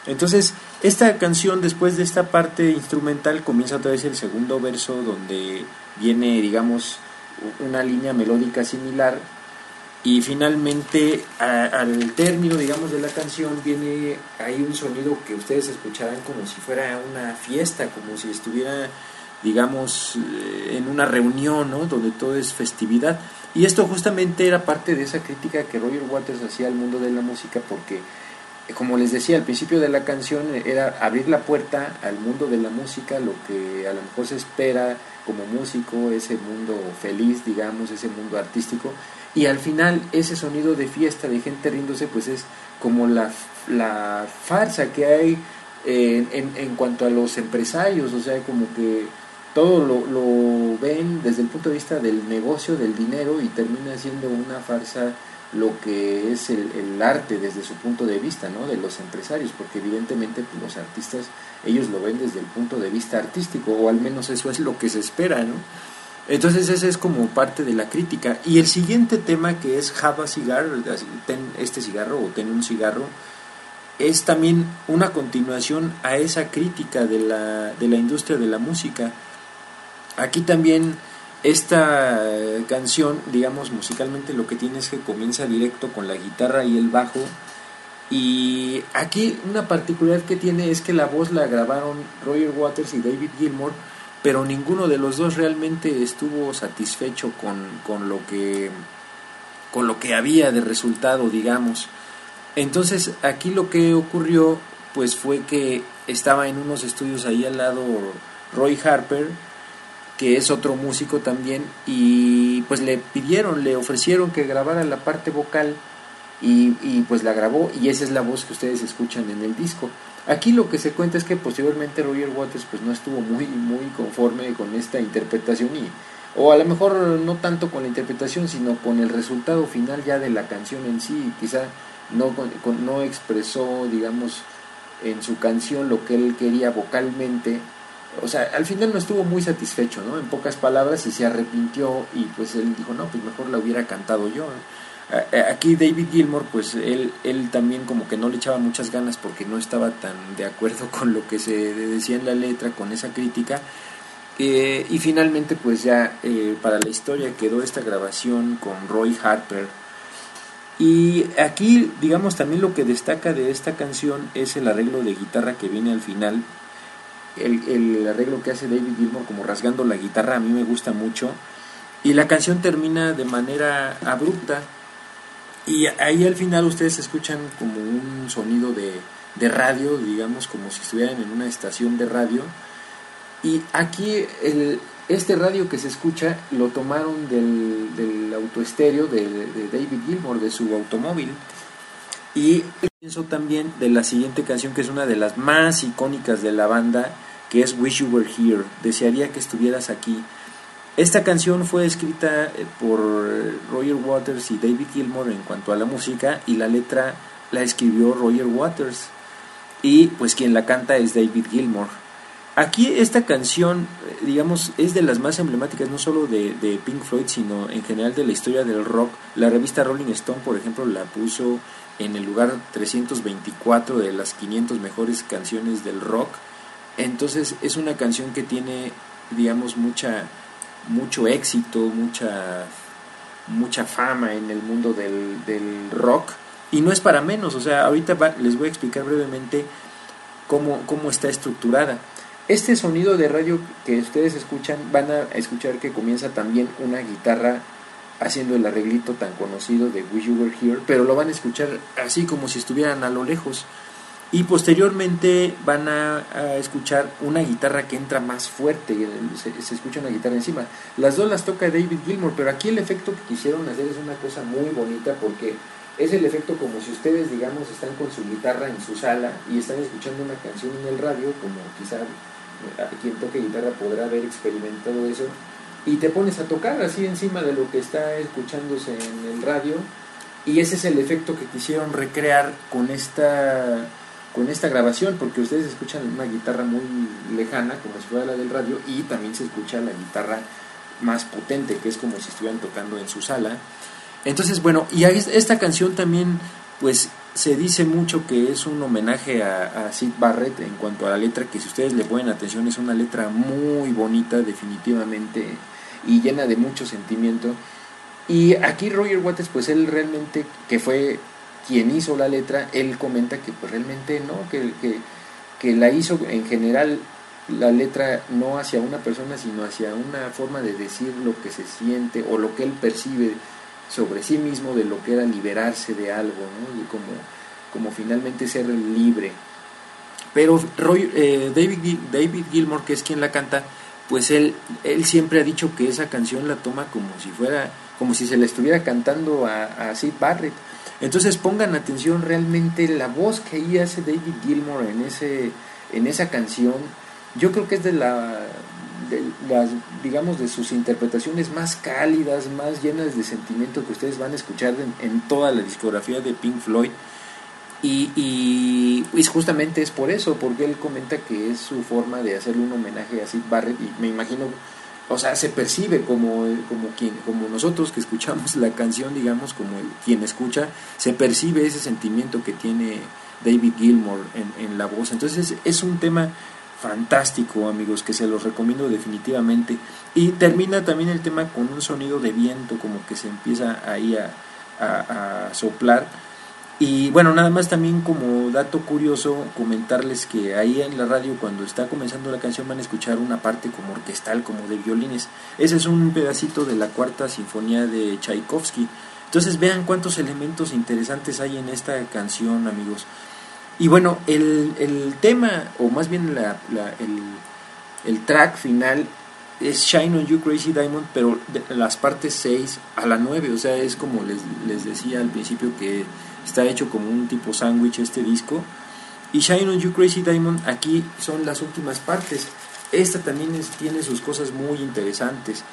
Entonces, esta canción después de esta parte instrumental comienza otra vez el segundo verso donde viene, digamos, una línea melódica similar y finalmente al término digamos de la canción viene hay un sonido que ustedes escucharán como si fuera una fiesta como si estuviera digamos eh, en una reunión ¿no? donde todo es festividad y esto justamente era parte de esa crítica que Roger Waters hacía al mundo de la música porque como les decía al principio de la canción era abrir la puerta al mundo de la música lo que a lo mejor se espera como músico ese mundo feliz digamos ese mundo artístico y al final ese sonido de fiesta, de gente riéndose, pues es como la, la farsa que hay en, en, cuanto a los empresarios, o sea, como que todo lo, lo, ven desde el punto de vista del negocio, del dinero, y termina siendo una farsa lo que es el, el arte desde su punto de vista, ¿no? De los empresarios, porque evidentemente pues, los artistas, ellos lo ven desde el punto de vista artístico, o al menos eso es lo que se espera, ¿no? Entonces ese es como parte de la crítica. Y el siguiente tema que es Have a Cigar, ten este cigarro o ten un cigarro, es también una continuación a esa crítica de la, de la industria de la música. Aquí también esta canción, digamos musicalmente, lo que tiene es que comienza directo con la guitarra y el bajo. Y aquí una particularidad que tiene es que la voz la grabaron Roger Waters y David Gilmour pero ninguno de los dos realmente estuvo satisfecho con, con, lo que con lo que había de resultado digamos. Entonces aquí lo que ocurrió pues fue que estaba en unos estudios ahí al lado Roy Harper que es otro músico también y pues le pidieron le ofrecieron que grabara la parte vocal y, y pues la grabó y esa es la voz que ustedes escuchan en el disco Aquí lo que se cuenta es que posteriormente Roger Waters pues no estuvo muy muy conforme con esta interpretación y o a lo mejor no tanto con la interpretación sino con el resultado final ya de la canción en sí, quizá no no expresó digamos en su canción lo que él quería vocalmente. O sea, al final no estuvo muy satisfecho, ¿no? En pocas palabras y se arrepintió y pues él dijo, "No, pues mejor la hubiera cantado yo." Aquí David Gilmour, pues él, él también como que no le echaba muchas ganas porque no estaba tan de acuerdo [LAUGHS] con lo que se decía en la letra, con esa crítica. Eh, y finalmente pues ya eh, para la historia quedó esta grabación con Roy Harper. Y aquí digamos también lo que destaca de esta canción es el arreglo de guitarra que viene al final. El, el arreglo que hace David Gilmour como rasgando la guitarra a mí me gusta mucho. Y la canción termina de manera abrupta, y ahí al final ustedes escuchan como un sonido de, de radio, digamos, como si estuvieran en una estación de radio. Y aquí el, este radio que se escucha lo tomaron del, del autoestéreo de, de David Gilmour, de su automóvil. Y pienso también de la siguiente canción, que es una de las más icónicas de la banda, que es Wish You Were Here. Desearía que estuvieras aquí. Esta canción fue escrita eh, por Roger Waters y David Gilmour en cuanto a la música y la letra la escribió Roger Waters y pues quien la canta es David Gilmour. Aquí esta canción, eh, digamos, es de las más emblemáticas no solo de, de, Pink Floyd, sino en general de la historia del rock. La revista Rolling Stone, por ejemplo, la puso en el lugar 324 de las 500 mejores canciones del rock. Entonces es una canción que tiene, digamos, mucha, mucho éxito, mucha, mucha fama en el mundo del, del rock. Y no es para menos, o sea, ahorita les voy a explicar brevemente cómo, cómo está estructurada. Este sonido de radio que ustedes escuchan, van a escuchar que comienza también una guitarra haciendo el arreglito tan conocido de Wish You Were Here, pero lo van a escuchar así como si estuvieran a lo lejos. Y posteriormente van a, escuchar una guitarra que entra más fuerte, se, se, escucha una guitarra encima. Las dos las toca David Gilmour, pero aquí el efecto que quisieron hacer es una cosa muy bonita porque es el efecto como si ustedes, digamos, están con su guitarra en su sala y están escuchando una canción en el radio, como quizá quien toque guitarra podrá haber experimentado eso, y te pones a tocar así encima de lo que está escuchándose en el radio, y ese es el efecto que quisieron recrear con esta con esta grabación, porque ustedes escuchan una guitarra muy lejana, como si fuera la del radio, y también se escucha la guitarra más potente, que es como si estuvieran tocando en su sala. Entonces, bueno, y esta canción también, pues se dice mucho que es un homenaje a, a, Sid Barrett en cuanto a la letra, que si ustedes le ponen atención es una letra muy bonita definitivamente y llena de mucho sentimiento. Y aquí Roger Waters, pues él realmente, que fue quien hizo la letra, él comenta que pues realmente no, que, que, que la hizo en general la letra no hacia una persona, sino hacia una forma de decir lo que se siente o lo que él percibe sobre sí mismo de lo que era liberarse de algo, ¿no? y como, como finalmente ser libre. Pero Roy, eh, David, David Gilmour, que es quien la canta, pues él, él siempre ha dicho que esa canción la toma como si fuera, como si se le estuviera cantando a, a Sid Barrett. Entonces pongan atención realmente la voz que ahí hace David Gilmour en, ese, en esa canción. Yo creo que es de la las digamos de sus interpretaciones más cálidas, más llenas de sentimiento que ustedes van a escuchar en, en toda la discografía de Pink Floyd. Y, y, y, justamente es por eso, porque él comenta que es su forma de hacerle un homenaje a Sid Barrett y me imagino, o sea, se percibe como, como, quien, como nosotros que escuchamos la canción, digamos, como el, quien escucha, se percibe ese sentimiento que tiene David Gilmour en, en la voz. Entonces es un tema fantástico amigos que se los recomiendo definitivamente y termina también el tema con un sonido de viento como que se empieza ahí a, a, a, soplar y bueno nada más también como dato curioso comentarles que ahí en la radio cuando está comenzando la canción van a escuchar una parte como orquestal como de violines. Ese es un pedacito de la cuarta sinfonía de Tchaikovsky. Entonces vean cuántos elementos interesantes hay en esta canción amigos. Y bueno, el, el tema, o más bien la, el, el, track final es Shine on You Crazy Diamond, pero las partes 6 a la 9, o sea, es como les, les decía al principio que está hecho como un tipo sándwich este disco. Y Shine on You Crazy Diamond aquí son las últimas partes. Esta también es, tiene sus cosas muy interesantes.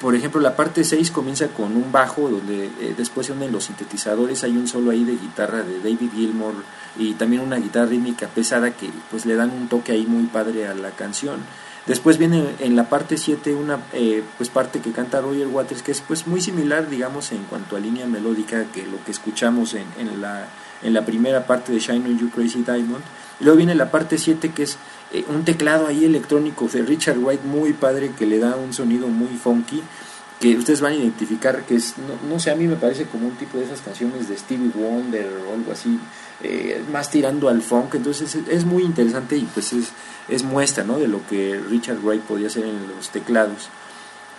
Por ejemplo, la parte 6 comienza con un bajo donde eh, después se los sintetizadores, hay un solo ahí de guitarra de David Gilmour y también una guitarra rítmica pesada que pues le dan un toque ahí muy padre a la canción. Después viene en la parte 7 una eh, pues parte que canta Roger Waters que es pues muy similar digamos en cuanto a línea melódica que lo que escuchamos en, en la, en la primera parte de Shine on You Crazy Diamond. Y luego viene la parte 7 que es eh, un teclado ahí electrónico de Richard White muy padre que le da un sonido muy funky que ustedes van a identificar que es, no, no, sé, a mí me parece como un tipo de esas canciones de Stevie Wonder o algo así, eh, más tirando al funk, entonces es, muy interesante y pues es, es muestra ¿no? de lo que Richard Wright podía hacer en los teclados.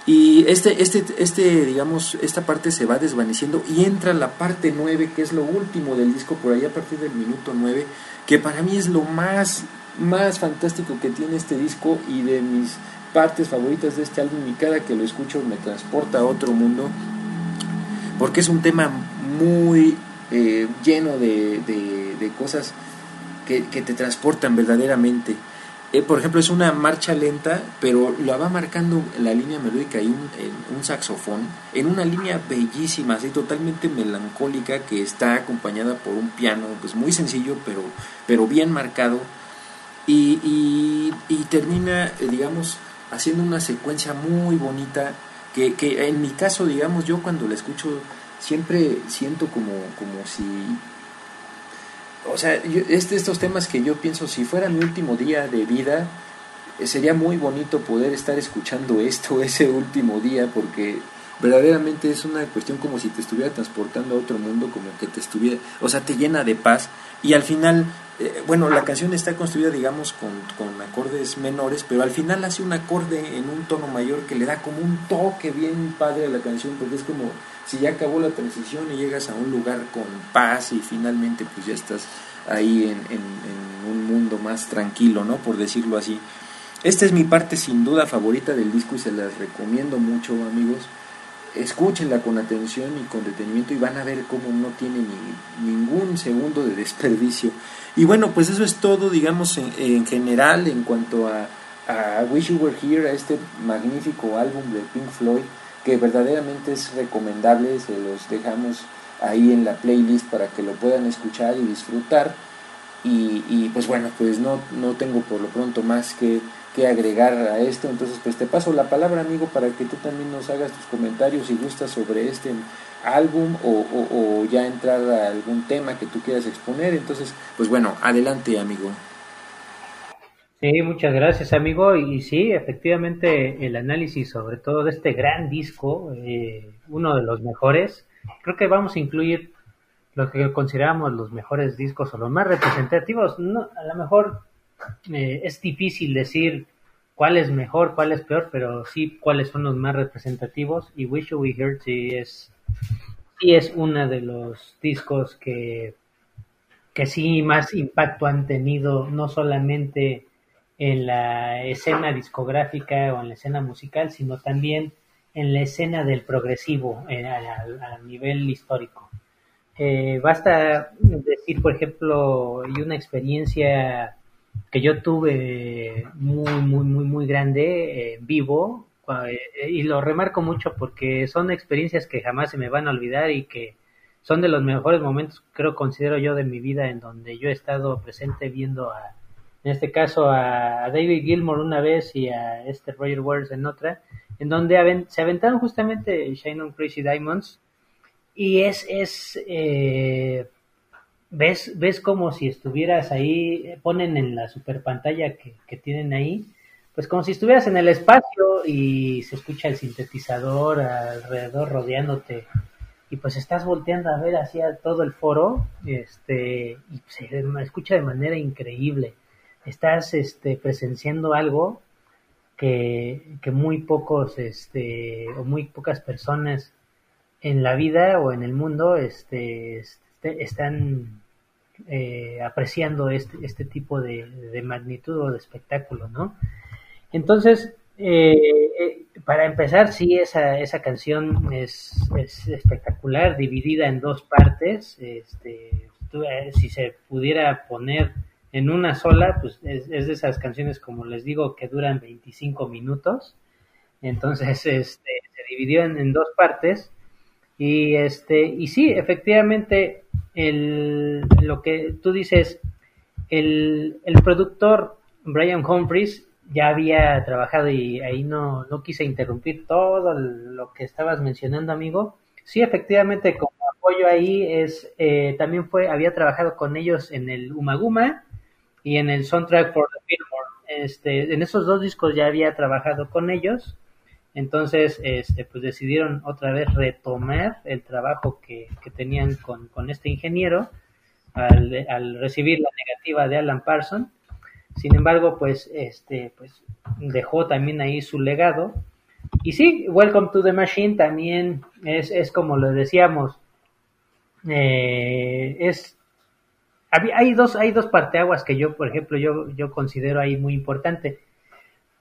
Y este, este, este, digamos, esta parte se va desvaneciendo y entra la parte 9, que es lo último del disco, por ahí a partir del minuto 9, que para mí es lo más más fantástico que tiene este disco y de mis partes favoritas de este álbum y cada que lo escucho me transporta a otro mundo porque es un tema muy eh, lleno de, de, cosas que, que, te transportan verdaderamente. Eh, por ejemplo, es una marcha lenta, pero la va marcando la línea melódica y un, un, saxofón en una línea bellísima, así totalmente melancólica, que está acompañada por un piano, pues muy sencillo, pero, pero bien marcado. Y, y, y termina, eh, digamos, haciendo una secuencia muy bonita, que, que en mi caso, digamos, yo cuando la escucho siempre siento como, como si o sea, este, estos temas que yo pienso, si fuera mi último día de vida, eh, sería muy bonito poder estar escuchando esto [LAUGHS] ese último día, porque verdaderamente es una cuestión como si te estuviera transportando a otro mundo, como que te estuviera, o sea, te llena de paz. Y al final, eh, bueno, la canción está construida, digamos, con, con acordes menores, pero al final hace un acorde en un tono mayor que le da como un toque bien padre a la canción, porque es como si ya acabó la transición y llegas a un lugar con paz y finalmente pues ya estás ahí en, un mundo más tranquilo, ¿no? Por decirlo así. Esta es mi parte sin duda favorita del disco y se las recomiendo mucho, amigos. Escúchenla con atención y con detenimiento y van a ver cómo no tiene ni, ningún segundo de desperdicio. Y bueno, pues eso es todo, digamos, en, en general en cuanto a, a Wish You Were Here, a este magnífico álbum de Pink Floyd que verdaderamente es recomendable, se los dejamos ahí en la playlist para que lo puedan escuchar y disfrutar. Y, y pues bueno, pues no, no tengo por lo pronto más que, que, agregar a esto, entonces pues te paso la palabra amigo para que tú también nos hagas tus comentarios si gustas sobre este álbum o, ya entrar a algún tema que tú quieras exponer, entonces pues bueno, adelante amigo. Sí, muchas gracias, amigo. Y sí, efectivamente, el análisis sobre todo de este gran disco, eh, uno de los mejores, creo que vamos a incluir lo que consideramos los mejores discos o los más representativos. No, a lo mejor eh, es difícil decir cuál es mejor, cuál es peor, pero sí cuáles son los más representativos. Y Wish We Heard sí es, sí es uno de los discos que, que sí más impacto han tenido, no solamente en la escena discográfica o en la escena musical, sino también en la escena del progresivo eh, a, nivel histórico. Eh, basta decir, por ejemplo, y una experiencia que yo tuve muy, muy, muy, muy grande, en vivo, eh, y lo remarco mucho porque son experiencias que jamás se me van a olvidar y que son de los mejores momentos, creo, considero yo, de mi vida en donde yo he estado presente viendo a, en este caso a, David Gilmour una vez y a este Roger Waters en otra, en donde se aventaron justamente Shine on Crazy Diamonds. Y es, es eh, ves, ves como si estuvieras ahí, ponen en la super pantalla que, que tienen ahí, pues como si estuvieras en el espacio y se escucha el sintetizador alrededor rodeándote. Y pues estás volteando a ver hacia todo el foro este y se escucha de manera increíble. Estás este, presenciando algo que, que, muy pocos este, o muy pocas personas en la vida o en el mundo este, este están eh, apreciando este, este tipo de, de, magnitud o de espectáculo, ¿no? Entonces, eh, eh, para empezar, sí, esa, esa canción es, es espectacular, dividida en dos partes. Este, si se pudiera poner en una sola, pues es, de esas canciones, como les digo, que duran 25 minutos. Entonces, [LAUGHS] este, se dividió en, dos partes. Y este, y sí, efectivamente, el, lo que tú dices, el, el productor Brian Humphries ya había trabajado y ahí no, no quise interrumpir todo lo que estabas mencionando, amigo. Sí, efectivamente, como apoyo ahí es, eh, también fue, había trabajado con ellos en el Umaguma y en el soundtrack for the Fillmore. Este, en esos dos discos ya había trabajado con ellos, entonces este, pues decidieron otra vez retomar el trabajo que, que tenían con, con, este ingeniero al, recibir la negativa de Alan Parsons. Sin embargo, pues, este, pues dejó también ahí su legado. Y sí, Welcome to the Machine también es, es como lo decíamos, eh, es hay dos, hay dos parteaguas que yo, por ejemplo, yo, yo considero ahí muy importante.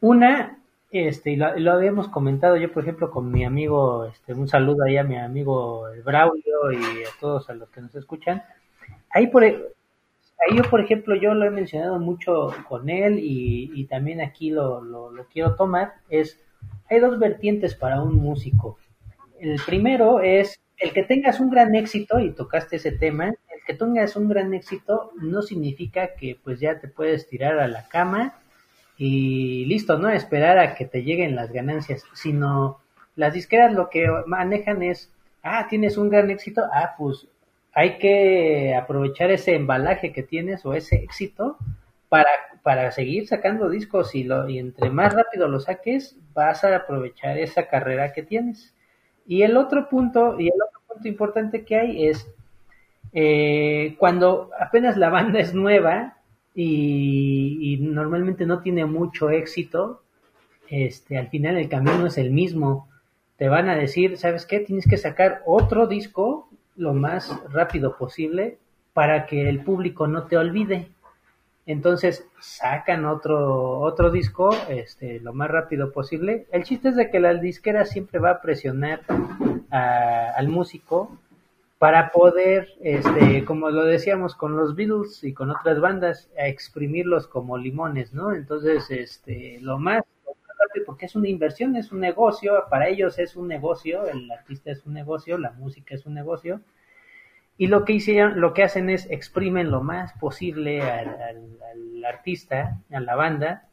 Una, este, y lo, habíamos comentado yo, por ejemplo, con mi amigo, este, un saludo ahí a mi amigo Braulio y a todos a los que nos escuchan. Ahí por, ahí yo, por ejemplo, yo lo he mencionado mucho con él y, y también aquí lo, lo, lo quiero tomar, es, hay dos vertientes para un músico. El primero es el que tengas un gran éxito, y tocaste ese tema, el que tengas un gran éxito no significa que pues ya te puedes tirar a la cama y listo, no esperar a que te lleguen las ganancias, sino las disqueras lo que manejan es, ah, tienes un gran éxito, ah, pues hay que aprovechar ese embalaje que tienes o ese éxito para, para seguir sacando discos y, lo, y entre más rápido lo saques, vas a aprovechar esa carrera que tienes. Y el otro punto, y el otro punto importante que hay es eh, cuando apenas la banda es nueva y, normalmente no tiene mucho éxito, este, al final el camino es el mismo. Te van a decir, ¿sabes qué? Tienes que sacar otro disco lo más rápido posible para que el público no te olvide. Entonces sacan otro, otro disco este, lo más rápido posible. El chiste es de que la disquera siempre va a presionar al músico para poder, este, como lo decíamos con los Beatles y con otras bandas, a exprimirlos como limones, ¿no? Entonces, este, lo más, porque es una inversión, es un negocio, para ellos es un negocio, el artista es un negocio, la música es un negocio, y lo que hicieron, lo que hacen es exprimen lo más posible al, artista, a la banda,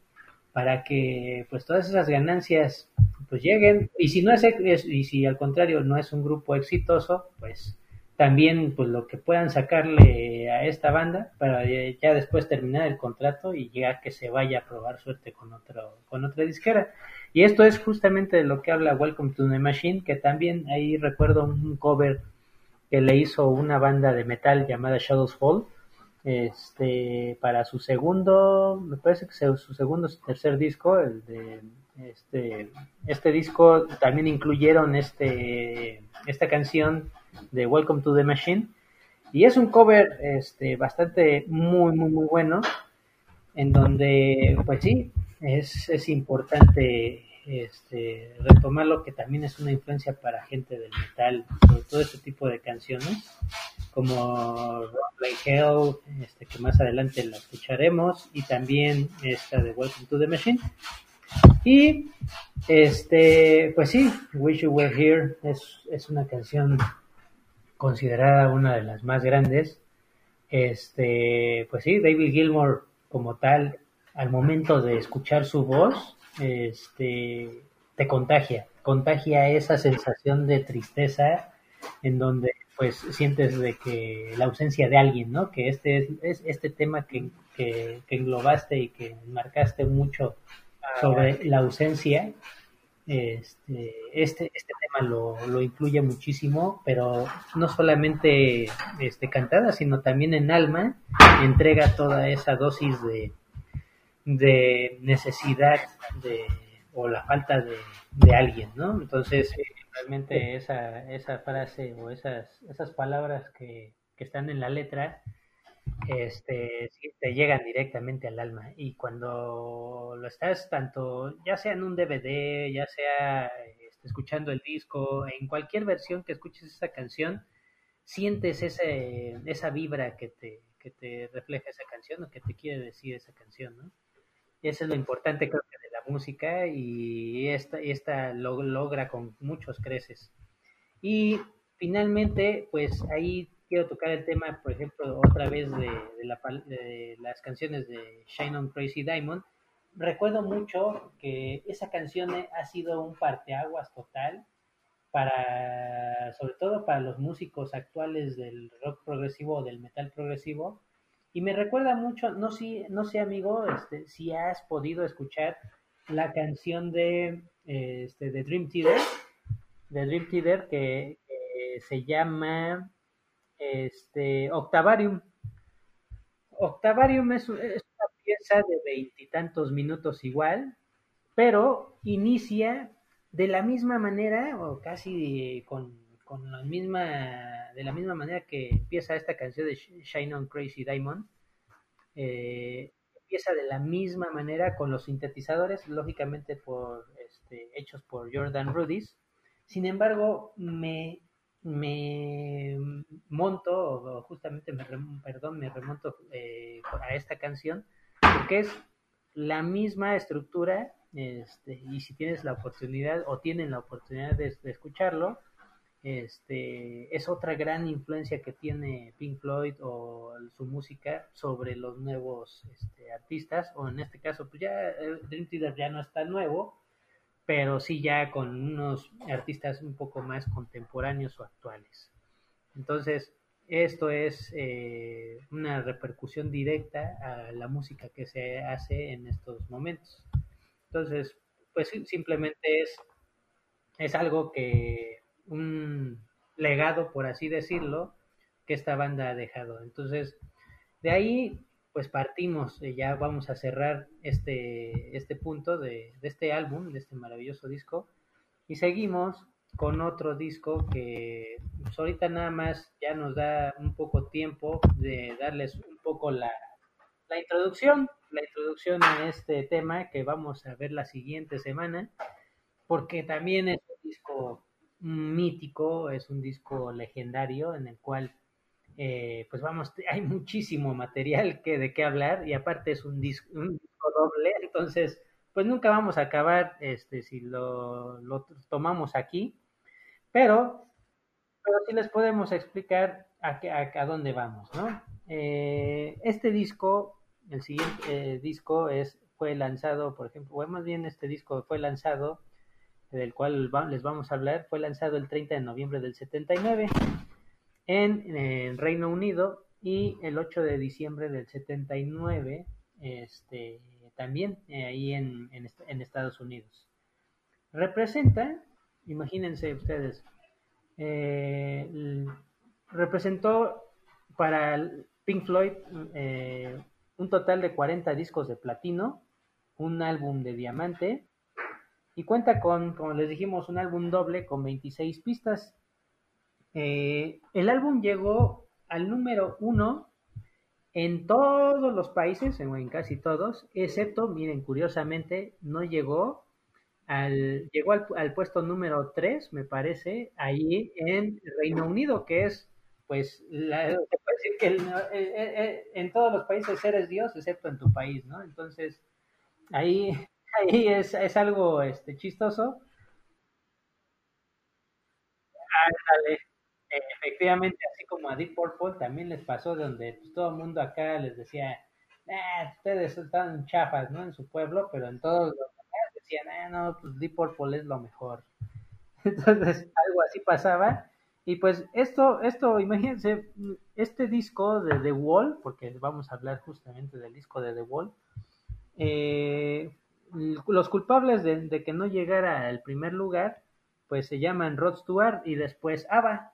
para que pues todas esas ganancias pues lleguen. Y si no es, y si al contrario no es un grupo exitoso, pues también pues lo que puedan sacarle a esta banda para ya después terminar el contrato y llegar que se vaya a probar suerte con otro con otra disquera. Y esto es justamente de lo que habla Welcome to the Machine que también ahí recuerdo un cover que le hizo una banda de metal llamada Shadows Fall este para su segundo me parece que su segundo o tercer disco el de este este disco también incluyeron este esta canción de Welcome to the Machine y es un cover este bastante muy muy muy bueno en donde pues sí es, es importante este, lo que también es una influencia para gente del metal, sobre todo este tipo de canciones, como Rock Like Hell, este, que más adelante la escucharemos, y también esta de Welcome to the Machine. Y, este, pues sí, Wish You Were Here es, es una canción considerada una de las más grandes. Este, pues sí, David Gilmour como tal, al momento de escuchar su voz, este, te contagia, contagia esa sensación de tristeza en donde pues sientes de que la ausencia de alguien, ¿no? Que este es, este tema que, que, englobaste y que marcaste mucho sobre la ausencia, este, este, este tema lo, lo, incluye muchísimo, pero no solamente este, cantada, sino también en alma, entrega toda esa dosis de, de necesidad de, o la falta de, de alguien, ¿no? Entonces, realmente esa, esa frase o esas, esas palabras que, que están en la letra, este, te llegan directamente al alma. Y cuando lo estás tanto, ya sea en un DVD, ya sea este, escuchando el disco, en cualquier versión que escuches esa canción, sientes ese, esa vibra que te, que te refleja esa canción o que te quiere decir esa canción, ¿no? Eso es lo importante creo de la música y esta, esta lo, logra con muchos creces. Y finalmente, pues ahí quiero tocar el tema, por ejemplo, otra vez de, la, de las canciones de Shine on Crazy Diamond. Recuerdo mucho que esa canción ha sido un parteaguas total para, sobre todo para los músicos actuales del rock progresivo o del metal progresivo, y me recuerda mucho, no, si, no sé amigo, este, si has podido escuchar la canción de, este, de Dream Theater, de Dream Theater que, se llama este, Octavarium. Octavarium es, una pieza de veintitantos minutos igual, pero inicia de la misma manera o casi con, con la misma de la misma manera que empieza esta canción de Shine on Crazy Diamond, eh, empieza de la misma manera con los sintetizadores, lógicamente por, este, hechos por Jordan Rudis. Sin embargo, me, me monto, o justamente me, perdón, me remonto eh, a esta canción, porque es la misma estructura, este, y si tienes la oportunidad o tienen la oportunidad de, escucharlo, este, es otra gran influencia que tiene Pink Floyd o su música sobre los nuevos este, artistas, o en este caso, pues ya eh, Dream Theater ya no está nuevo, pero sí ya con unos artistas un poco más contemporáneos o actuales. Entonces, esto es eh, una repercusión directa a la música que se hace en estos momentos. Entonces, pues simplemente es, es algo que, un legado, por así decirlo, que esta banda ha dejado. Entonces, de ahí, pues partimos, eh, ya vamos a cerrar este, este punto de, este álbum, de este maravilloso disco, y seguimos con otro disco que pues, ahorita nada más ya nos da un poco tiempo de darles un poco la, la introducción, la introducción a este tema que vamos a ver la siguiente semana, porque también es un disco mítico, es un disco legendario en el cual eh, pues vamos, hay muchísimo material que de qué hablar y aparte es un disco, un disco doble, entonces pues nunca vamos a acabar este, si lo, tomamos aquí, pero, pero sí les podemos explicar a, a, a dónde vamos, ¿no? Eh, este disco, el siguiente eh, disco es, fue lanzado, por ejemplo, o más bien este disco fue lanzado, del cual les vamos a hablar, fue lanzado el 30 de noviembre del 79 en, en Reino Unido y el 8 de diciembre del 79 este, también eh, ahí en, en, Estados Unidos. Representa, imagínense ustedes, eh, representó para Pink Floyd eh, un total de 40 discos de platino, un álbum de diamante y cuenta con, como les dijimos, un álbum doble con 26 pistas. El álbum llegó al número uno en todos los países, en casi todos, excepto, miren, curiosamente, no llegó al, llegó al, puesto número 3, me parece, ahí en Reino Unido, que es, pues, la, decir que eh, eh, eh, en todos los países eres Dios, excepto en tu país, ¿no? Entonces, ahí, [LAUGHS] ahí es, es algo este, chistoso. Ándale, efectivamente, así como a Deep Purple también les pasó donde pues, todo el mundo acá les decía, ustedes están chafas, ¿no? En su pueblo, pero en todos los decían, ah, no, pues Deep Purple es lo mejor. [LAUGHS] Entonces, algo así pasaba. Y pues esto, esto, imagínense, este disco de The Wall, porque vamos a hablar justamente del disco de The Wall, eh, los culpables de, de, que no llegara al primer lugar, pues se llaman Rod Stewart y después ABBA.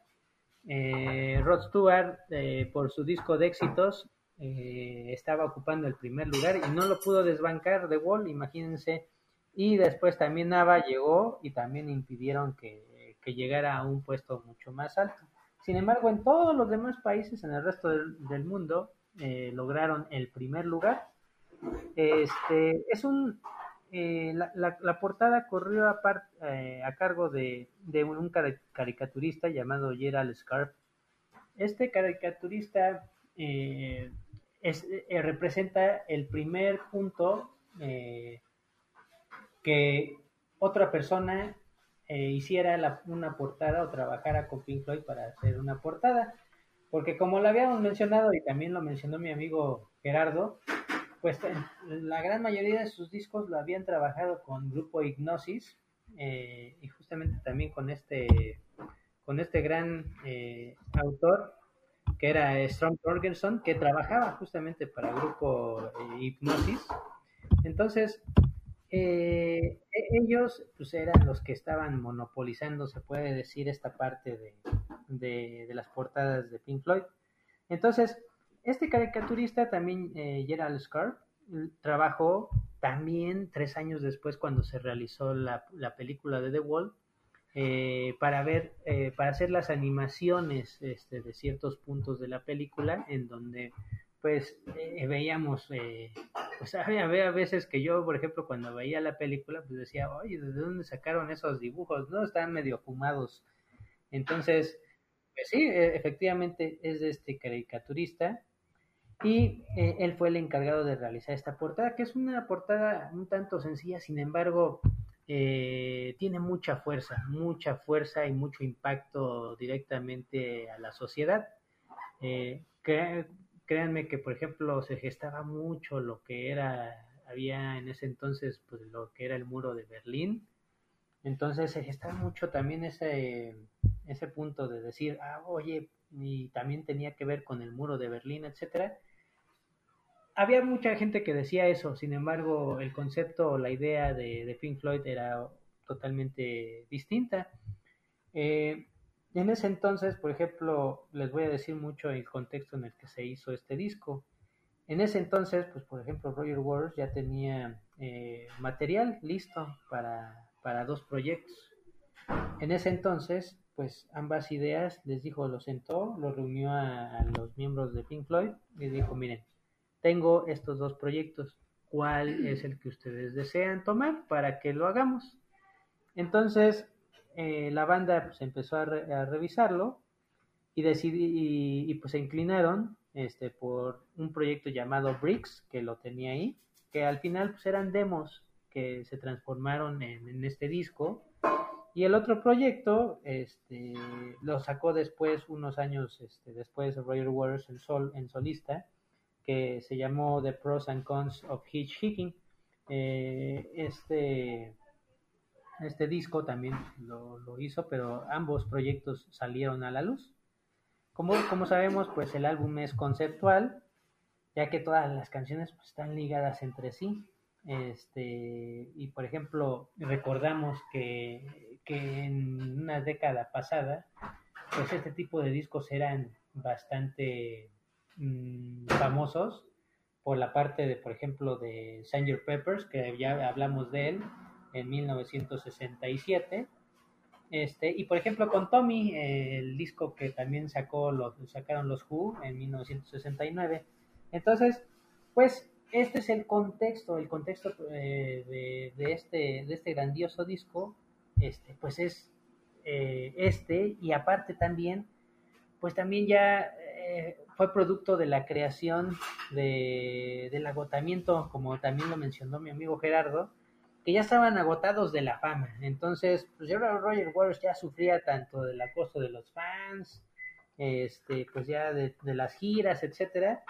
Eh, Rod Stewart, eh, por su disco de éxitos, eh, estaba ocupando el primer lugar y no lo pudo desbancar de Wall, imagínense. Y después también Nava llegó y también impidieron que, que, llegara a un puesto mucho más alto. Sin embargo, en todos los demás países, en el resto del, del mundo, eh, lograron el primer lugar. Este es un eh, la, portada corrió a, eh, cargo de, un caricaturista llamado Gerald Scarp. Este caricaturista eh, es, representa el primer punto que otra persona hiciera una portada o trabajara con Pink Floyd para hacer una portada. Porque como lo habíamos mencionado y también lo mencionó mi amigo Gerardo, pues la gran mayoría de sus discos lo habían trabajado con Grupo Hipnosis eh, y justamente también con este con este gran eh, autor que era Strong Torgerson que trabajaba justamente para Grupo eh, Hipnosis. Entonces e-, ellos pues eran los que estaban monopolizando se puede decir esta parte de, de, de las portadas de Pink Floyd. Entonces este caricaturista también, eh, Gerald Scarp, trabajó también tres años después cuando se realizó la, la, película de The Wall, eh, para ver, eh, para hacer las animaciones este, de ciertos puntos de la película en donde pues eh, veíamos, pues [LAUGHS] había, había, veces que yo, por ejemplo, cuando veía la película, pues decía, oye, ¿de dónde sacaron esos dibujos? No, están medio fumados. Entonces, pues sí, e, efectivamente es de este caricaturista y eh, él fue el encargado de realizar esta portada, que es una portada un tanto sencilla, sin embargo, eh, tiene mucha fuerza, mucha fuerza y mucho impacto directamente a la sociedad. Eh, créanme que, por ejemplo, se gestaba mucho lo que era, había en ese entonces, pues lo que era el muro de Berlín. Entonces se gestaba mucho también ese, ese punto de decir, ah, oye, y también tenía que ver con el muro de Berlín, etcétera. Había mucha gente que decía eso, sin embargo, el concepto o la idea de, Pink Floyd era totalmente distinta. Eh, en ese entonces, por ejemplo, les voy a decir mucho el contexto en el que se hizo este disco. En ese entonces, pues por ejemplo, Roger Waters ya tenía eh, material listo para, para dos proyectos. En ese entonces, pues ambas ideas, les dijo, lo sentó, lo reunió a, a, los miembros de Pink Floyd y dijo, miren, tengo estos dos proyectos, ¿cuál es el que ustedes desean tomar para que lo hagamos? Entonces, eh, la banda pues, empezó a, re a revisarlo y, decidí, y, y, pues se inclinaron este, por un proyecto llamado Bricks, que lo tenía ahí, que al final pues, eran demos que se transformaron en, en este disco. Y el otro proyecto este, lo sacó después, unos años este, después, Roger Waters en, sol, en solista, que se llamó The Pros and Cons of Hitchhiking. Eh, este, este disco también lo, lo, hizo, pero ambos proyectos salieron a la luz. Como, como sabemos, pues el álbum es conceptual, ya que todas las canciones pues, están ligadas entre sí. Este, y por ejemplo, recordamos que, que en una década pasada, pues este tipo de discos eran bastante mmm, famosos por la parte de, por ejemplo, de Sanger Peppers, que ya hablamos de él en 1967. Este, y por ejemplo con Tommy, el disco que también sacó los, sacaron los Who en 1969. Entonces, pues este es el contexto, el contexto eh, de, de, este, de este grandioso disco, este, pues es eh, este, y aparte también, pues también ya eh, fue producto de la creación de, del agotamiento, como también lo mencionó mi amigo Gerardo, que ya estaban agotados de la fama. Entonces, pues ya Roger Waters ya sufría tanto del acoso de los fans, este, pues ya de, las giras, etcétera,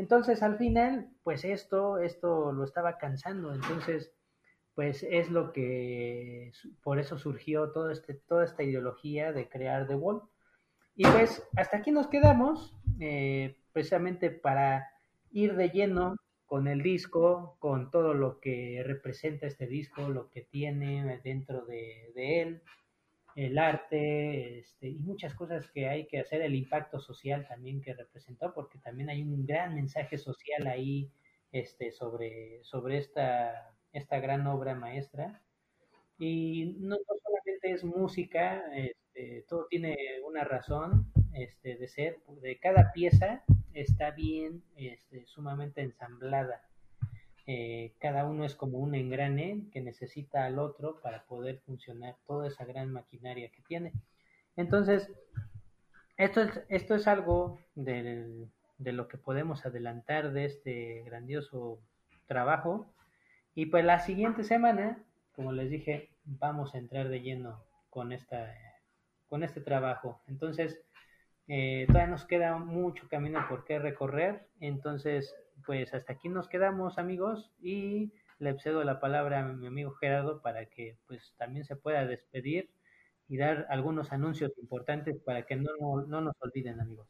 entonces, al final, pues esto, esto lo estaba cansando. Entonces, pues es lo que, por eso surgió todo este, toda esta ideología de crear The Wall. Y pues hasta aquí nos quedamos, eh, precisamente para ir de lleno con el disco, con todo lo que representa este disco, lo que tiene dentro de, él, el arte este, y muchas cosas que hay que hacer, el impacto social también que representó, porque también hay un gran mensaje social ahí este, sobre, sobre esta, esta gran obra maestra. Y no, no solamente es música, este, todo tiene una razón este, de ser, de cada pieza está bien, este, sumamente ensamblada. Eh, cada uno es como un engrane que necesita al otro para poder funcionar toda esa gran maquinaria que tiene. Entonces, esto es, esto es algo de, de lo que podemos adelantar de este grandioso trabajo. Y pues la siguiente semana, como les dije, vamos a entrar de lleno con, esta, con este trabajo. Entonces, eh, todavía nos queda mucho camino por qué recorrer. Entonces, pues hasta aquí nos quedamos amigos y le cedo la palabra a mi amigo Gerardo para que pues también se pueda despedir y dar algunos anuncios importantes para que no, no, no nos olviden amigos.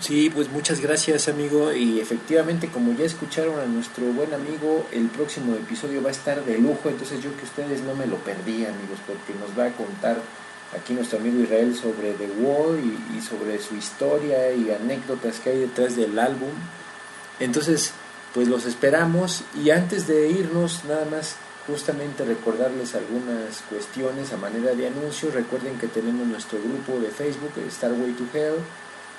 Sí, pues muchas gracias amigo y efectivamente como ya escucharon a nuestro buen amigo, el próximo episodio va a estar de lujo, entonces yo que ustedes no me lo perdí amigos porque nos va a contar aquí nuestro amigo Israel sobre The Wall y, sobre su historia y anécdotas que hay detrás del álbum. Entonces, pues los esperamos y antes de irnos, nada más justamente recordarles algunas cuestiones a manera de anuncio. Recuerden que tenemos nuestro grupo de Facebook, Starway to Hell,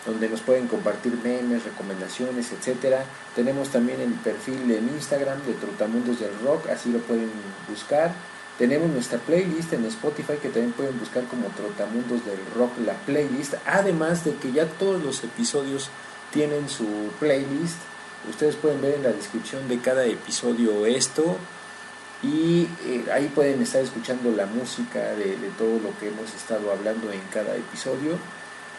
donde nos pueden compartir memes, recomendaciones, etcétera. Tenemos también el perfil en Instagram de Trotamundos del Rock, así lo pueden buscar. Tenemos nuestra playlist en Spotify que también pueden buscar como Trotamundos del Rock, la playlist. Además de que ya todos los episodios tienen su playlist. Ustedes pueden ver en la descripción de cada episodio esto. Y eh, ahí pueden estar escuchando la música de, de todo lo que hemos estado hablando en cada episodio.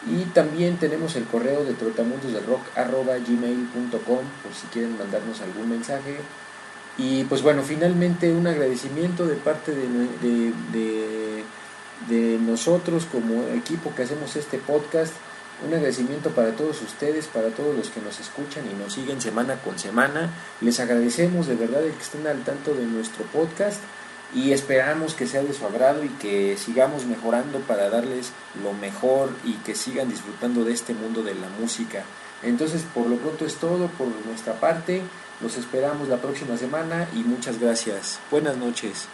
Y también tenemos el correo de trotamundosdelrock.gmail.com por si quieren mandarnos algún mensaje. Y pues bueno, finalmente un agradecimiento de parte de, de, nosotros como equipo que hacemos este podcast. Un agradecimiento para todos ustedes, para todos los que nos escuchan y nos siguen semana con semana. Les agradecemos de verdad el que estén al tanto de nuestro podcast y esperamos que sea de su agrado y que sigamos mejorando para darles lo mejor y que sigan disfrutando de este mundo de la música. Entonces, por lo pronto es todo por nuestra parte. Los esperamos la próxima semana y muchas gracias. Buenas noches.